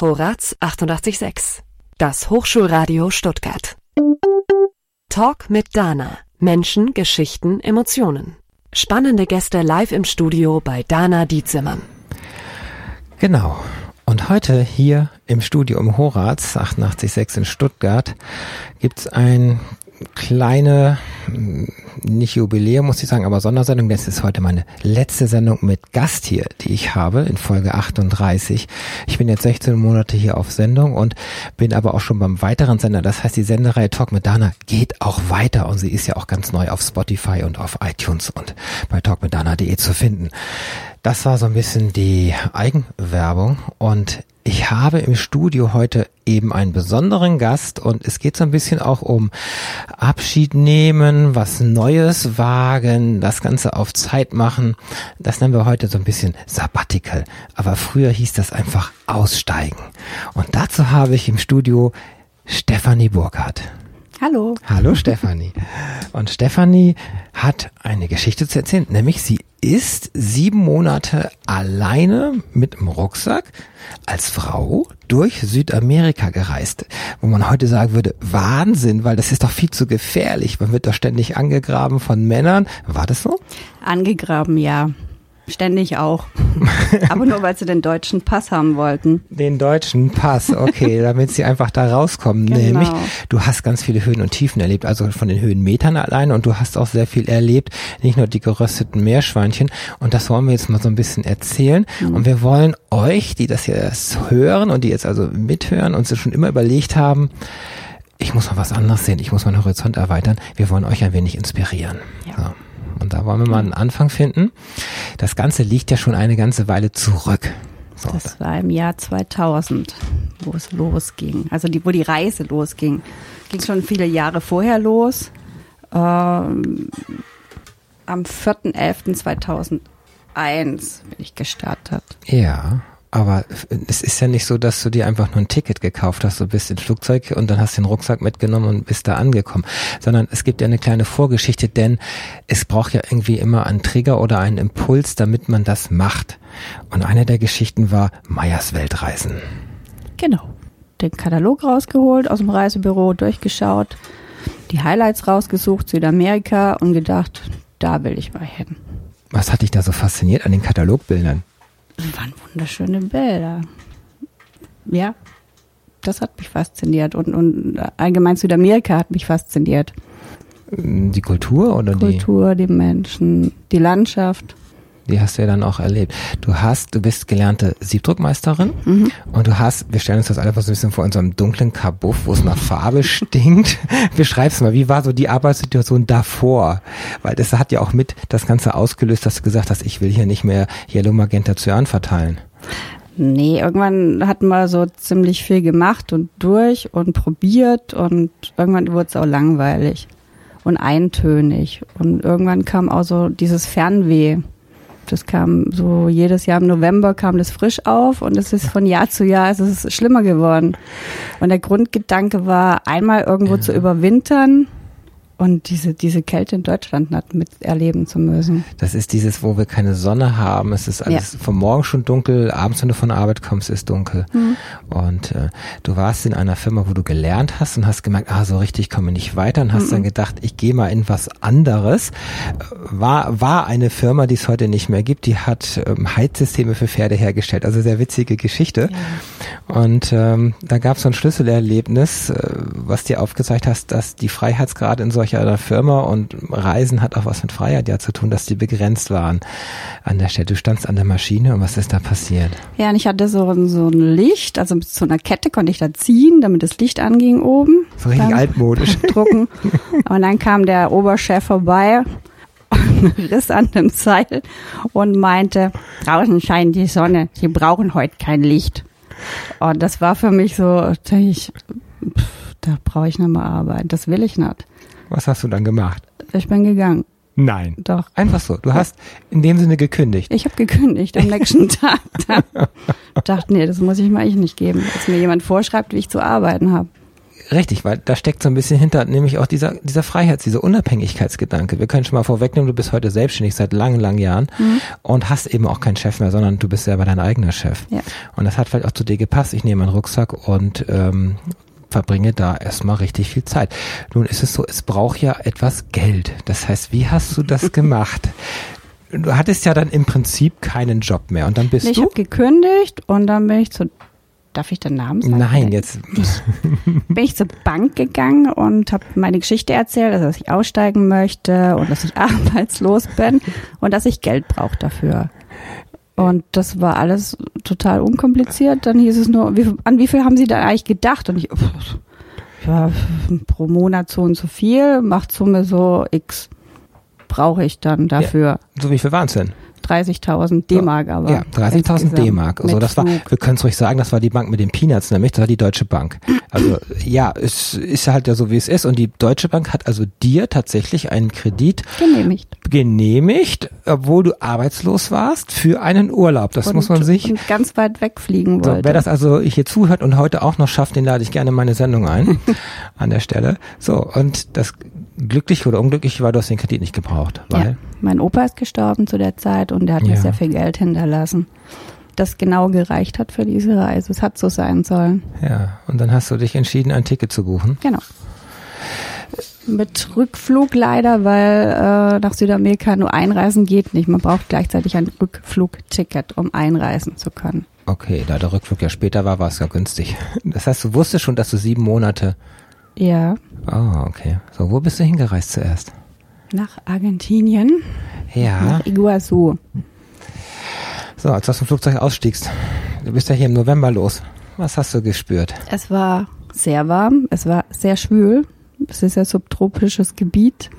Horaz 886, das Hochschulradio Stuttgart. Talk mit Dana. Menschen, Geschichten, Emotionen. Spannende Gäste live im Studio bei Dana Dietzimmern. Genau. Und heute hier im Studio im Horaz 886 in Stuttgart gibt's ein kleine, nicht Jubiläum muss ich sagen, aber Sondersendung. Das ist heute meine letzte Sendung mit Gast hier, die ich habe in Folge 38. Ich bin jetzt 16 Monate hier auf Sendung und bin aber auch schon beim weiteren Sender. Das heißt, die Sendereihe Talk mit Dana geht auch weiter und sie ist ja auch ganz neu auf Spotify und auf iTunes und bei talkmitdana.de zu finden. Das war so ein bisschen die Eigenwerbung und ich habe im Studio heute eben einen besonderen Gast und es geht so ein bisschen auch um Abschied nehmen, was Neues wagen, das Ganze auf Zeit machen. Das nennen wir heute so ein bisschen Sabbatical. Aber früher hieß das einfach Aussteigen. Und dazu habe ich im Studio Stefanie Burkhardt. Hallo. Hallo Stefanie. Und Stefanie hat eine Geschichte zu erzählen, nämlich sie ist sieben Monate alleine mit dem Rucksack als Frau durch Südamerika gereist, wo man heute sagen würde, Wahnsinn, weil das ist doch viel zu gefährlich. Man wird doch ständig angegraben von Männern. War das so? Angegraben, ja. Ständig auch. Aber nur, weil sie den deutschen Pass haben wollten. Den deutschen Pass, okay, damit sie einfach da rauskommen. Genau. Nämlich, du hast ganz viele Höhen und Tiefen erlebt, also von den Höhenmetern allein und du hast auch sehr viel erlebt, nicht nur die gerösteten Meerschweinchen. Und das wollen wir jetzt mal so ein bisschen erzählen. Mhm. Und wir wollen euch, die das jetzt hören und die jetzt also mithören und sich schon immer überlegt haben, ich muss mal was anderes sehen, ich muss meinen Horizont erweitern. Wir wollen euch ein wenig inspirieren. Ja. So. Und da wollen wir mal einen Anfang finden. Das Ganze liegt ja schon eine ganze Weile zurück. So. Das war im Jahr 2000, wo es losging. Also die, wo die Reise losging. Ging schon viele Jahre vorher los. Ähm, am 4.11.2001 bin ich gestartet. Ja. Aber es ist ja nicht so, dass du dir einfach nur ein Ticket gekauft hast, du bist ins Flugzeug und dann hast den Rucksack mitgenommen und bist da angekommen, sondern es gibt ja eine kleine Vorgeschichte, denn es braucht ja irgendwie immer einen Trigger oder einen Impuls, damit man das macht. Und eine der Geschichten war Meyers Weltreisen. Genau. Den Katalog rausgeholt, aus dem Reisebüro durchgeschaut, die Highlights rausgesucht, Südamerika und gedacht, da will ich mal hin. Was hat dich da so fasziniert an den Katalogbildern? Das waren wunderschöne Bilder. Ja, das hat mich fasziniert. Und, und allgemein Südamerika hat mich fasziniert. Die Kultur oder Kultur, die? Kultur, die Menschen, die Landschaft. Die hast du ja dann auch erlebt. Du hast, du bist gelernte Siebdruckmeisterin mhm. und du hast, wir stellen uns das einfach so ein bisschen vor unserem dunklen Kabuff, wo es nach Farbe stinkt. Beschreib's mal, wie war so die Arbeitssituation davor? Weil das hat ja auch mit das Ganze ausgelöst, dass du gesagt hast, ich will hier nicht mehr Yellow Magenta Cyan verteilen. Nee, irgendwann hat man so ziemlich viel gemacht und durch und probiert und irgendwann wurde es auch langweilig und eintönig. Und irgendwann kam auch so dieses Fernweh. Das kam so jedes Jahr im November kam das frisch auf und es ist von Jahr zu Jahr es ist schlimmer geworden. Und der Grundgedanke war, einmal irgendwo ja. zu überwintern und diese, diese Kälte in Deutschland miterleben zu müssen. Das ist dieses, wo wir keine Sonne haben. Es ist alles ja. vom Morgen schon dunkel, abends, wenn du von der Arbeit kommst, ist dunkel. Mhm. Und äh, du warst in einer Firma, wo du gelernt hast und hast gemerkt, ah, so richtig komme ich nicht weiter und hast mhm. dann gedacht, ich gehe mal in was anderes. War, war eine Firma, die es heute nicht mehr gibt, die hat ähm, Heizsysteme für Pferde hergestellt. Also sehr witzige Geschichte. Ja. Und ähm, da gab es so ein Schlüsselerlebnis, äh, was dir aufgezeigt hast, dass die Freiheitsgrade in solchen ich einer Firma und Reisen hat auch was mit Freiheit ja zu tun, dass die begrenzt waren an der Stelle. Du standst an der Maschine und was ist da passiert? Ja, und ich hatte so, so ein Licht, also mit so einer Kette konnte ich da ziehen, damit das Licht anging oben. So richtig altmodisch. Drucken. Und dann kam der Oberchef vorbei und riss an dem Seil und meinte, draußen scheint die Sonne, Sie brauchen heute kein Licht. Und das war für mich so, ich, pff, da brauche ich nicht mehr arbeiten, das will ich nicht. Was hast du dann gemacht? Ich bin gegangen. Nein. Doch. Einfach so. Du hast in dem Sinne gekündigt. Ich habe gekündigt am nächsten Tag. dachte, nee, das muss ich mir eigentlich nicht geben, dass mir jemand vorschreibt, wie ich zu arbeiten habe. Richtig, weil da steckt so ein bisschen hinter, nämlich auch dieser, dieser Freiheits-, dieser Unabhängigkeitsgedanke. Wir können schon mal vorwegnehmen, du bist heute selbstständig seit langen, langen Jahren mhm. und hast eben auch keinen Chef mehr, sondern du bist selber dein eigener Chef. Ja. Und das hat vielleicht auch zu dir gepasst. Ich nehme meinen Rucksack und ähm, verbringe da erstmal richtig viel Zeit. Nun ist es so, es braucht ja etwas Geld. Das heißt, wie hast du das gemacht? Du hattest ja dann im Prinzip keinen Job mehr und dann bist ich du. Ich habe gekündigt und dann bin ich zu Darf ich den Namen sagen? Nein, jetzt. Bin ich zur Bank gegangen und habe meine Geschichte erzählt, also dass ich aussteigen möchte und dass ich arbeitslos bin und dass ich Geld brauche dafür. Und das war alles total unkompliziert. Dann hieß es nur, wie, an wie viel haben Sie da eigentlich gedacht? Und ich, ja, pro Monat so und so viel, macht Summe so X brauche ich dann dafür. Ja, so wie viel waren es denn? 30.000 D-Mark aber. Ja, 30.000 D-Mark. Also das war, wir können es ruhig sagen, das war die Bank mit den Peanuts, nämlich das war die Deutsche Bank. Also ja, es ist halt ja so, wie es ist. Und die Deutsche Bank hat also dir tatsächlich einen Kredit genehmigt, genehmigt obwohl du arbeitslos warst, für einen Urlaub. Das und, muss man sich. Und ganz weit wegfliegen wollte. So, wer das also hier zuhört und heute auch noch schafft, den lade ich gerne in meine Sendung ein. an der Stelle. So, und das glücklich oder unglücklich war, du hast den Kredit nicht gebraucht. Weil ja. Mein Opa ist gestorben zu der Zeit und der hat ja. mir sehr viel Geld hinterlassen. Das genau gereicht hat für diese Reise. Es hat so sein sollen. Ja, und dann hast du dich entschieden, ein Ticket zu buchen. Genau. Mit Rückflug leider, weil äh, nach Südamerika nur einreisen geht nicht. Man braucht gleichzeitig ein Rückflugticket, um einreisen zu können. Okay, da der Rückflug ja später war, war es ja günstig. Das heißt, du wusstest schon, dass du sieben Monate ja. Oh, okay. So, wo bist du hingereist zuerst? Nach Argentinien. Ja. Nach Iguazu. So, als du aus dem Flugzeug ausstiegst, du bist ja hier im November los. Was hast du gespürt? Es war sehr warm, es war sehr schwül. Es ist ja subtropisches Gebiet.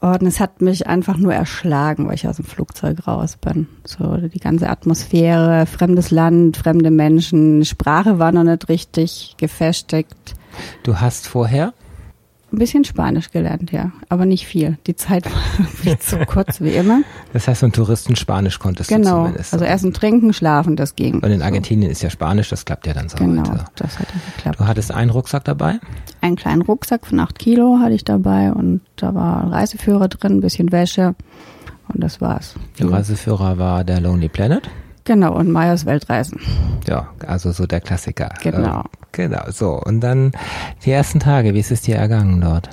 Und es hat mich einfach nur erschlagen, weil ich aus dem Flugzeug raus bin. So die ganze Atmosphäre, fremdes Land, fremde Menschen, Sprache war noch nicht richtig gefestigt. Du hast vorher? Ein bisschen Spanisch gelernt, ja, aber nicht viel. Die Zeit war viel zu kurz wie immer. Das heißt, von Touristen Spanisch konntest genau. du zumindest. Also Essen, Trinken, Schlafen, das ging. Und in Argentinien so. ist ja Spanisch, das klappt ja dann so. Genau, weiter. das hat ja geklappt. Du hattest einen Rucksack dabei? Einen kleinen Rucksack von acht Kilo hatte ich dabei und da war ein Reiseführer drin, ein bisschen Wäsche und das war's. Der Reiseführer war der Lonely Planet? Genau, und Meyers Weltreisen. Ja, also so der Klassiker. Genau. Äh, genau, so. Und dann die ersten Tage, wie ist es dir ergangen dort?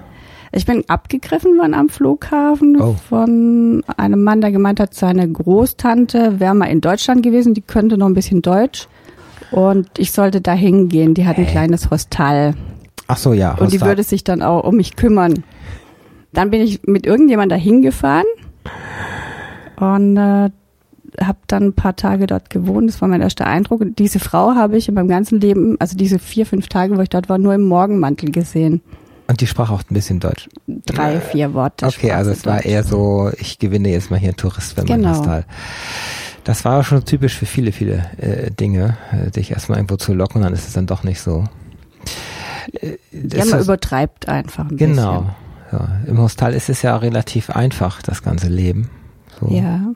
Ich bin abgegriffen worden am Flughafen oh. von einem Mann, der gemeint hat, seine Großtante wäre mal in Deutschland gewesen, die könnte noch ein bisschen Deutsch. Und ich sollte da hingehen. Die hat ein hey. kleines Hostel. Ach so, ja. Hostal. Und die würde sich dann auch um mich kümmern. Dann bin ich mit irgendjemand dahin gefahren. Und äh, habe dann ein paar Tage dort gewohnt. Das war mein erster Eindruck. Und diese Frau habe ich in meinem ganzen Leben, also diese vier, fünf Tage, wo ich dort war, nur im Morgenmantel gesehen. Und die sprach auch ein bisschen Deutsch. Drei, vier Worte. Okay, also es war eher so, ich gewinne jetzt mal hier einen Tourist, wenn man genau. das Tal. Das war schon typisch für viele, viele äh, Dinge, äh, dich erstmal irgendwo zu locken, dann ist es dann doch nicht so. Äh, ja, man übertreibt einfach ein genau. bisschen. Genau. Ja. Im Hostel ist es ja relativ einfach, das ganze Leben. So. Ja.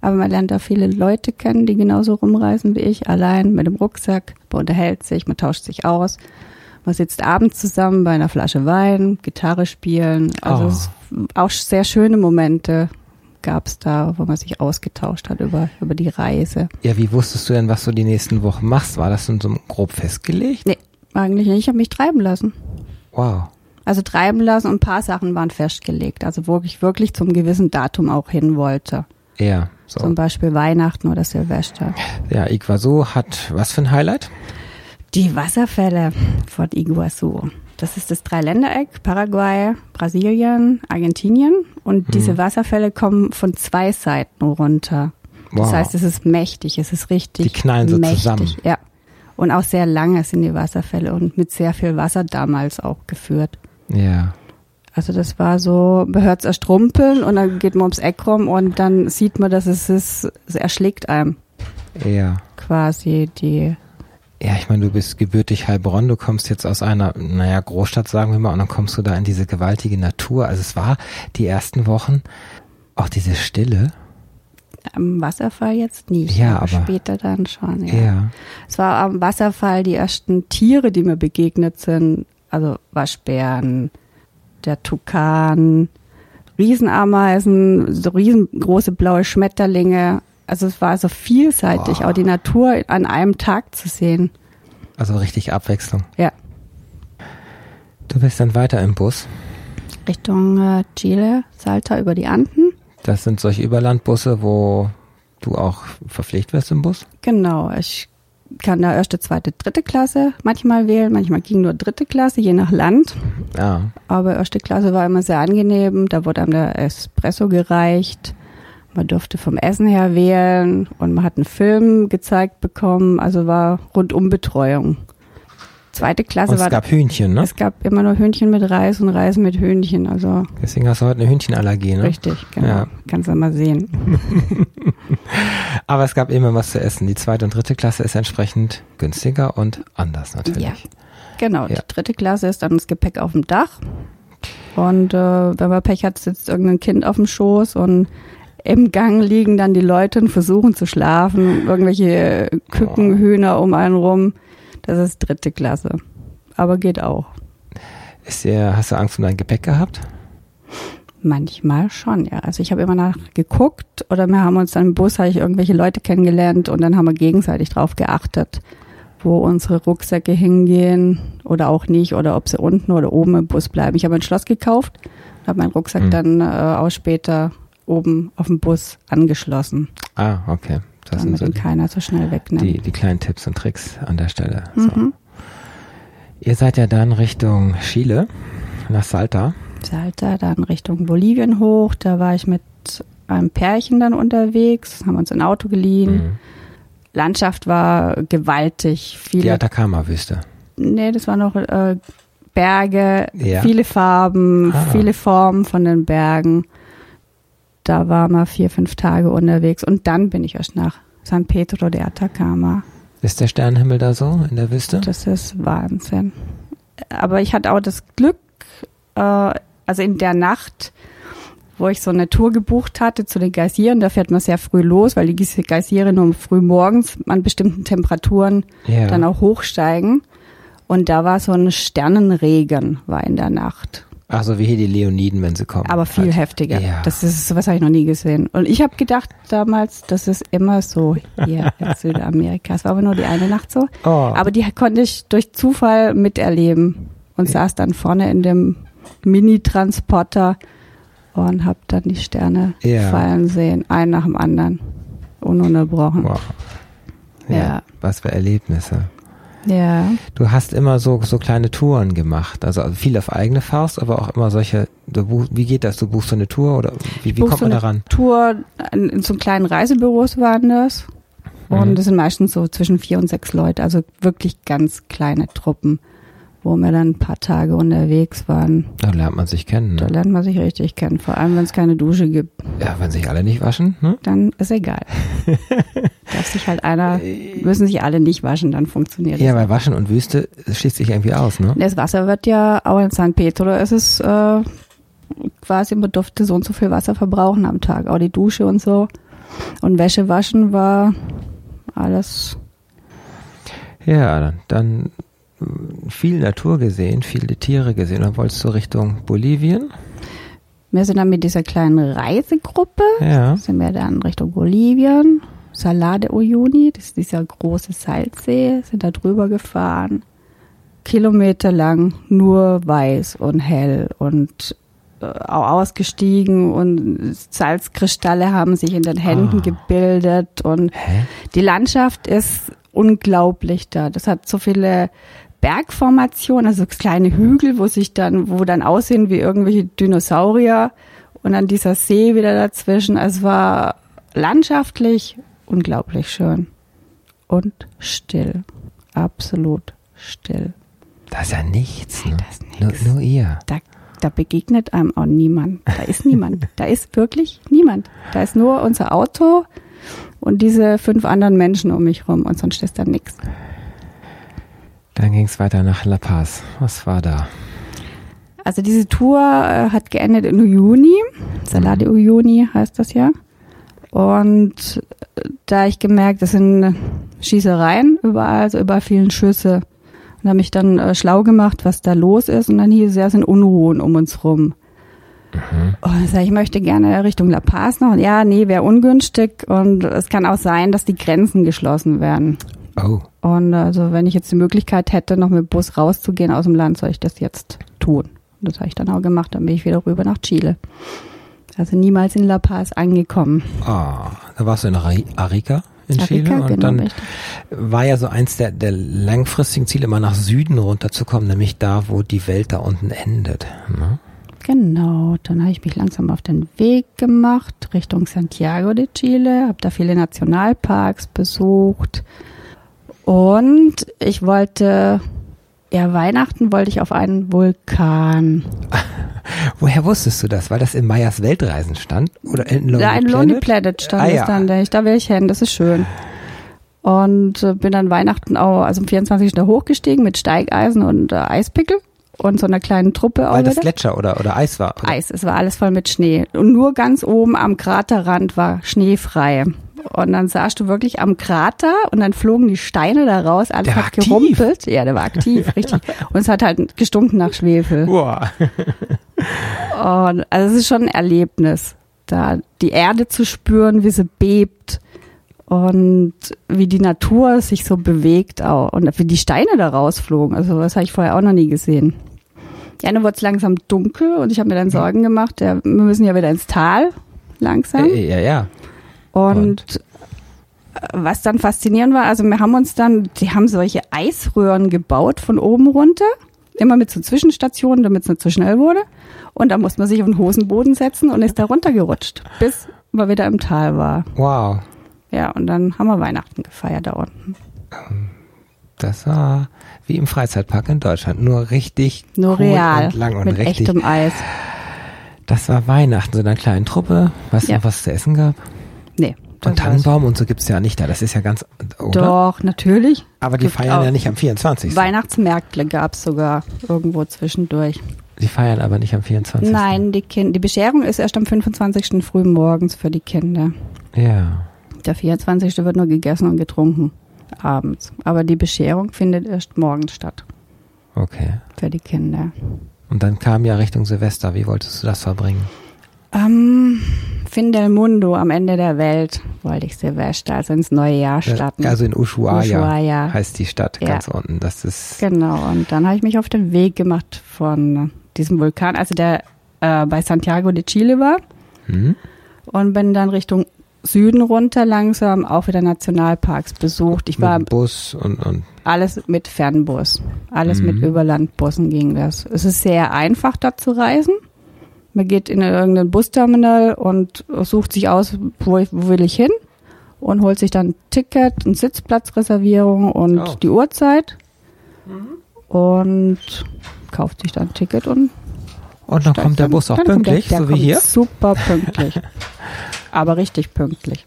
Aber man lernt da viele Leute kennen, die genauso rumreisen wie ich, allein mit dem Rucksack. Man unterhält sich, man tauscht sich aus. Man sitzt abends zusammen bei einer Flasche Wein, Gitarre spielen. Also oh. auch sehr schöne Momente gab es da, wo man sich ausgetauscht hat über, über die Reise. Ja, wie wusstest du denn, was du die nächsten Wochen machst? War das denn so grob festgelegt? Nee, eigentlich nicht. Ich habe mich treiben lassen. Wow. Also treiben lassen und ein paar Sachen waren festgelegt. Also wo ich wirklich zum gewissen Datum auch hin wollte. Ja. So. Zum Beispiel Weihnachten oder Silvester. Ja, Iguazu hat was für ein Highlight? Die Wasserfälle von Iguazu. Das ist das Dreiländereck, Paraguay, Brasilien, Argentinien. Und mhm. diese Wasserfälle kommen von zwei Seiten runter. Wow. Das heißt, es ist mächtig, es ist richtig Die knallen so mächtig. zusammen. Ja. Und auch sehr lange sind die Wasserfälle und mit sehr viel Wasser damals auch geführt. Ja. Also das war so, man hört es erstrumpeln und dann geht man ums Eck rum und dann sieht man, dass es ist, es erschlägt einem. Ja. Quasi die. Ja, ich meine, du bist gebürtig Heilbronn, du kommst jetzt aus einer, naja, Großstadt, sagen wir mal, und dann kommst du da in diese gewaltige Natur. Also es war die ersten Wochen auch diese Stille. Am Wasserfall jetzt nicht, ja, aber, aber später dann schon. Ja. ja. Es war am Wasserfall die ersten Tiere, die mir begegnet sind, Also Waschbären, der Tukan, Riesenameisen, so riesengroße blaue Schmetterlinge. Also es war so vielseitig, Boah. auch die Natur an einem Tag zu sehen. Also richtig Abwechslung. Ja. Du bist dann weiter im Bus. Richtung äh, Chile, Salta über die Anden. Das sind solche Überlandbusse, wo du auch verpflegt wirst im Bus. Genau, ich kann da erste, zweite, dritte Klasse manchmal wählen. Manchmal ging nur dritte Klasse, je nach Land. Ja. Aber erste Klasse war immer sehr angenehm. Da wurde einem der Espresso gereicht. Man durfte vom Essen her wählen und man hat einen Film gezeigt bekommen. Also war rundum Betreuung. Zweite Klasse Und es war gab Hühnchen, ne? es gab immer nur Hühnchen mit Reis und Reis mit Hühnchen. Also Deswegen hast du heute eine Hühnchenallergie, ne? richtig, genau. Ja. Kannst du mal sehen. Aber es gab immer was zu essen. Die zweite und dritte Klasse ist entsprechend günstiger und anders natürlich. Ja. Genau, Ja. die dritte Klasse ist dann das Gepäck auf dem Dach. Und äh, wenn man Pech hat, sitzt irgendein Kind auf dem Schoß und im Gang liegen dann die Leute und versuchen zu schlafen. Irgendwelche Küken, Hühner um einen rum. Das ist dritte Klasse. Aber geht auch. Ist dir, hast du Angst um dein Gepäck gehabt? Manchmal schon, ja. Also ich habe immer nach geguckt oder wir haben uns dann im Bus, habe ich irgendwelche Leute kennengelernt und dann haben wir gegenseitig drauf geachtet, wo unsere Rucksäcke hingehen oder auch nicht oder ob sie unten oder oben im Bus bleiben. Ich habe ein Schloss gekauft, habe meinen Rucksack Hm. dann äh, auch später oben auf dem Bus angeschlossen, Ah, okay. Das damit so ihn die, keiner so schnell wegnimmt. die, die kleinen Tipps und Tricks an der Stelle. So. Mhm. Ihr seid ja dann Richtung Chile, nach Salta. Salta, dann Richtung Bolivien hoch. Da war ich mit einem Pärchen dann unterwegs, haben uns ein Auto geliehen. Mhm. Landschaft war gewaltig. Die Viele, Atacama-Wüste. nee, das waren noch äh, Berge, Ja. viele Farben, Ah. viele Formen von den Bergen. Da war mal vier, fünf Tage unterwegs und dann bin ich erst nach San Pedro de Atacama. Ist der Sternenhimmel da so in der Wüste? Das ist Wahnsinn. Aber ich hatte auch das Glück, äh, also in der Nacht, wo ich so eine Tour gebucht hatte zu den Geysiren, da fährt man sehr früh los, weil die Geysire nur früh morgens an bestimmten Temperaturen ja. dann auch hochsteigen. Und da war so ein Sternenregen, war in der Nacht. Ach so, wie hier die Leoniden, wenn sie kommen. Aber viel Halt. heftiger. Ja. Das ist, sowas habe ich noch nie gesehen. Und ich habe gedacht damals, das ist immer so hier in Südamerika. Es war aber nur die eine Nacht so. Oh. Aber die konnte ich durch Zufall miterleben und saß dann vorne in dem Mini-Transporter und habe dann die Sterne Ja. fallen sehen, einen nach dem anderen, ununterbrochen. wow. Ja. Was für Erlebnisse. Ja, Du hast immer so, so kleine Touren gemacht, also viel auf eigene Faust, aber auch immer solche, du buch, wie geht das? Du buchst so eine Tour oder wie, wie kommt man eine daran? Tour in, in so kleinen Reisebüros waren das. Und Mhm. das sind meistens so zwischen vier und sechs Leute, also wirklich ganz kleine Truppen, wo wir dann ein paar Tage unterwegs waren. Da lernt man sich kennen. Da Ne? lernt man sich richtig kennen, vor allem wenn es keine Dusche gibt. Ja, wenn sich alle nicht waschen, ne? dann ist egal. Darf sich halt einer, müssen sich alle nicht waschen, dann funktioniert Ja, es. weil Waschen und Wüste das schließt sich irgendwie aus, ne? Das Wasser wird ja, auch in San Pedro ist es äh, quasi, man durfte so und so viel Wasser verbrauchen am Tag, auch die Dusche und so. Und Wäsche waschen war alles, Ja, dann, dann viel Natur gesehen, viele Tiere gesehen. Dann wolltest du Richtung Bolivien? wir sind dann mit dieser kleinen Reisegruppe, Ja. sind wir dann Richtung Bolivien, Salar de Uyuni, das ist dieser große Salzsee, sind da drüber gefahren, kilometerlang nur weiß und hell und äh, auch ausgestiegen und Salzkristalle haben sich in den Händen Ah. gebildet und Hä? die Landschaft ist unglaublich da. Das hat so viele Bergformationen, also kleine Hügel, wo sich dann, wo dann aussehen wie irgendwelche Dinosaurier und dann dieser See wieder dazwischen. Es war landschaftlich unglaublich schön und still, absolut still. Da ist ja nichts, ne? Ist Nur, nur ihr. Da, da begegnet einem auch niemand. Da ist niemand. Da ist wirklich niemand. Da ist nur unser Auto und diese fünf anderen Menschen um mich rum und sonst ist da nichts. Dann ging es weiter nach La Paz. Was war da? Also diese Tour äh, hat geendet in Uyuni. Salar de Uyuni heißt das ja. Und äh, da ich gemerkt, das sind Schießereien überall, also über vielen Schüsse. und habe mich dann äh, schlau gemacht, was da los ist. Und dann hieß es, ja, es sind Unruhen um uns rum. Mhm. Und ich ich möchte gerne Richtung La Paz noch. Und ja, nee, wäre ungünstig. Und es kann auch sein, dass die Grenzen geschlossen werden. Oh. Und also, wenn ich jetzt die Möglichkeit hätte, noch mit dem Bus rauszugehen aus dem Land, soll ich das jetzt tun. Und das habe ich dann auch gemacht. Dann bin ich wieder rüber nach Chile. Also niemals in La Paz angekommen. Ah, da warst du in Arica? in Chile. Afrika, und genau, dann richtig. war ja so eins der, der langfristigen Ziele, immer nach Süden runterzukommen, nämlich da, wo die Welt da unten endet. Ne? Genau, dann habe ich mich langsam auf den Weg gemacht Richtung Santiago de Chile, habe da viele Nationalparks besucht und ich wollte, ja, Weihnachten wollte ich auf einen Vulkan. Woher wusstest du das? Weil das in Mayas Weltreisen stand? Oder in Lonely ja, in Lonely Planet stand ah, es ja. dann. Da will ich hin, das ist schön. Und äh, bin dann Weihnachten auch, also am 24. da hochgestiegen mit Steigeisen und äh, Eispickel und so einer kleinen Truppe auch. Weil das Gletscher oder, oder Eis war? Oder? Eis, es war alles voll mit Schnee. Und nur ganz oben am Kraterrand war schneefrei. Und dann saßt du wirklich am Krater und dann flogen die Steine da raus, alles der hat gerumpelt. Ja, der war aktiv, richtig. Und es hat halt gestunken nach Schwefel. Boah. und also es ist schon ein Erlebnis, da die Erde zu spüren, wie sie bebt und wie die Natur sich so bewegt auch und wie die Steine da rausflogen. Also das habe ich vorher auch noch nie gesehen. Ja, dann wurde es langsam dunkel und ich habe mir dann Sorgen gemacht, ja, wir müssen ja wieder ins Tal langsam. Ja, ja. Und, und, was dann faszinierend war, also wir haben uns dann, die haben solche Eisröhren gebaut von oben runter, immer mit so Zwischenstationen, damit es nicht zu schnell wurde. Und da musste man sich auf den Hosenboden setzen und ist da runtergerutscht, bis man wieder im Tal war. Wow. Ja, und dann haben wir Weihnachten gefeiert da unten. Das war wie im Freizeitpark in Deutschland, nur richtig nur cool real, und lang und mit richtig. echtem Eis. Das war Weihnachten, so einer kleinen Truppe. Du ja. noch, was es zu essen gab? Und Tannenbaum und so gibt es ja nicht da. Das ist ja ganz. Oder? Doch, natürlich. Aber die gibt feiern ja nicht am 24. Weihnachtsmärkte gab es sogar irgendwo zwischendurch. Die feiern aber nicht am 24. Nein, die, kind die Bescherung ist erst am 25. früh morgens für die Kinder. Ja. Der 24. wird nur gegessen und getrunken abends. Aber die Bescherung findet erst morgens statt. Okay. Für die Kinder. Und dann kam ja Richtung Silvester. Wie wolltest du das verbringen? Ähm, Fin del Mundo am Ende der Welt wollte ich Silvester, also ins neue Jahr starten. Also in Ushuaia, Ushuaia. heißt die Stadt ja. ganz unten. Das ist genau. Und dann habe ich mich auf den Weg gemacht von diesem Vulkan, also der äh, bei Santiago de Chile war, mhm. und bin dann Richtung Süden runter langsam auch wieder Nationalparks besucht. Ich mit war Bus und, und alles mit Fernbus, alles mhm. mit Überlandbussen ging das. Es ist sehr einfach dort zu reisen. Man geht in irgendein Busterminal und sucht sich aus, wo, ich, wo will ich hin und holt sich dann ein Ticket, eine Sitzplatzreservierung und oh. die Uhrzeit mhm. und kauft sich dann ein Ticket und und dann kommt der Bus auch pünktlich, der, der so wie hier? Super pünktlich. Aber richtig pünktlich.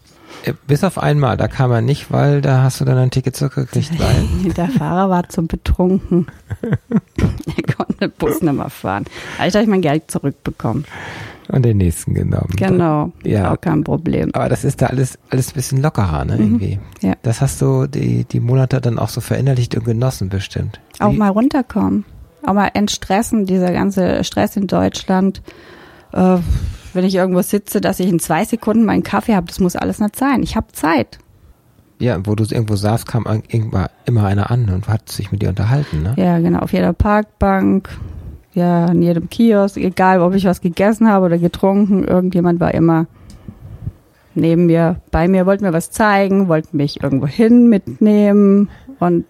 Bis auf einmal, da kam er nicht, weil da hast du dann ein Ticket zurückgekriegt. Der Fahrer war zu betrunken. er konnte den Bus nicht mehr fahren. Also habe ich mein Geld zurückbekommen. Und den nächsten genommen. Genau, ja. auch kein Problem. Aber das ist da alles, alles ein bisschen lockerer, ne, mhm. irgendwie. Ja. Das hast du die, die Monate dann auch so verinnerlicht und genossen bestimmt. Wie? Auch mal runterkommen. Auch mal entstressen, dieser ganze Stress in Deutschland. Äh, wenn ich irgendwo sitze, dass ich in zwei Sekunden meinen Kaffee habe, das muss alles nicht sein. Ich habe Zeit. Ja, wo du irgendwo saßt, kam immer einer an und hat sich mit dir unterhalten, ne? Ja, genau. Auf jeder Parkbank, ja, in jedem Kiosk, egal ob ich was gegessen habe oder getrunken, irgendjemand war immer neben mir, bei mir, wollte mir was zeigen, wollte mich irgendwo hin mitnehmen und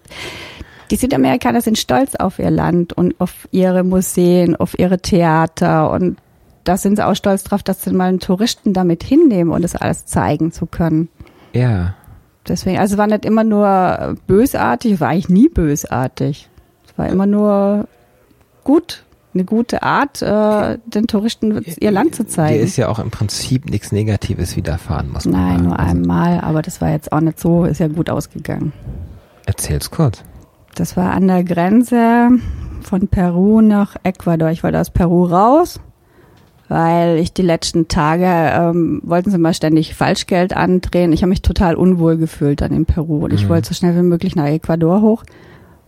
die Südamerikaner sind stolz auf ihr Land und auf ihre Museen, auf ihre Theater und da sind sie auch stolz drauf, dass sie mal einen Touristen damit hinnehmen und das alles zeigen zu können. Ja. Deswegen, also es war nicht immer nur bösartig, war eigentlich nie bösartig. Es war immer nur gut, eine gute Art, äh, den Touristen ihr Land zu zeigen. Dir ist ja auch im Prinzip nichts Negatives widerfahren, muss man Nein, sagen. nur also einmal, aber das war jetzt auch nicht so, ist ja gut ausgegangen. Erzähl's kurz. Das war an der Grenze von Peru nach Ecuador. Ich wollte aus Peru raus weil ich die letzten Tage ähm, wollten sie mal ständig Falschgeld andrehen. Ich habe mich total unwohl gefühlt dann in Peru und ich mhm. wollte so schnell wie möglich nach Ecuador hoch.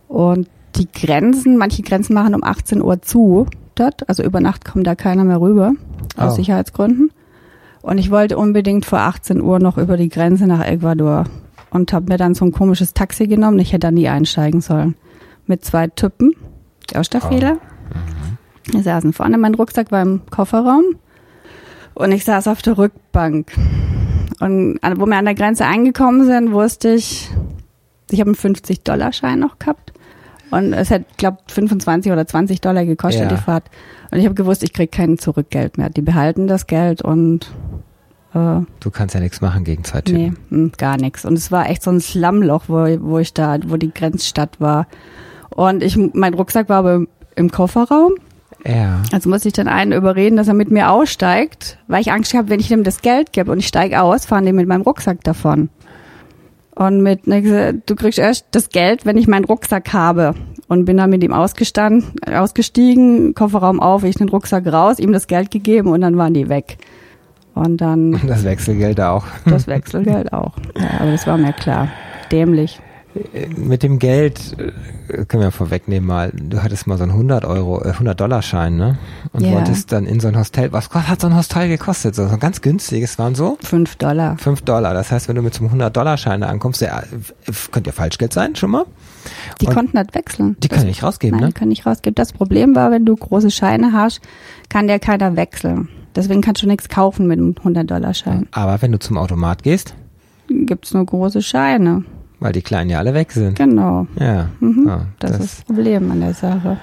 Und die Grenzen, manche Grenzen machen um 18 Uhr zu dort, also über Nacht kommt da keiner mehr rüber, aus Oh. Sicherheitsgründen. Und ich wollte unbedingt vor 18 Uhr noch über die Grenze nach Ecuador und habe mir dann so ein komisches Taxi genommen. Ich hätte da nie einsteigen sollen. Mit zwei Typen, aus der Fehler. Wir saßen vorne, mein Rucksack war im Kofferraum und ich saß auf der Rückbank. Und wo wir an der Grenze angekommen sind, wusste ich, ich habe einen 50-Dollar-Schein noch gehabt. Und es hat, glaube 25 oder 20 Dollar gekostet, Ja. die Fahrt. Und ich habe gewusst, ich krieg kein Zurückgeld mehr. Die behalten das Geld und äh, Du kannst ja nichts machen gegen zwei Typen. nee, hm, gar nichts. Und es war echt so ein Slumloch, wo, wo ich da, wo die Grenzstadt war. Und ich, mein Rucksack war aber im Kofferraum. Ja. Also musste ich dann einen überreden, dass er mit mir aussteigt, weil ich Angst habe, wenn ich ihm das Geld gebe und ich steige aus, fahren die mit meinem Rucksack davon. Und mit, ne, du kriegst erst das Geld, wenn ich meinen Rucksack habe. Und bin dann mit ihm ausgestanden, ausgestiegen, Kofferraum auf, ich den Rucksack raus, ihm das Geld gegeben und dann waren die weg. Und dann Das Wechselgeld auch. das Wechselgeld auch. Ja, aber das war mir klar. Dämlich. Mit dem Geld, äh, können wir vorwegnehmen mal, du hattest mal so einen 100 Euro, äh, 100 Dollar Schein, ne? Und Ja. wolltest dann in so ein Hostel, was hat so ein Hostel gekostet? So ein ganz günstiges waren so Fünf Dollar. 5 Dollar. Das heißt, wenn du mit so einem 100 Dollar Schein da ankommst, der, äh, könnte ja Falschgeld sein, schon mal. Die Und konnten das wechseln. Die das, können nicht rausgeben, Nein, ne? die können nicht rausgeben. Das Problem war, wenn du große Scheine hast, kann der keiner wechseln. Deswegen kannst du nichts kaufen mit einem 100-Dollar-Schein. Aber wenn du zum Automat gehst, Gibt's nur große Scheine. Weil die Kleinen ja alle weg sind. Genau. Ja, Mhm. ja Das, das, ist das Problem an der Sache.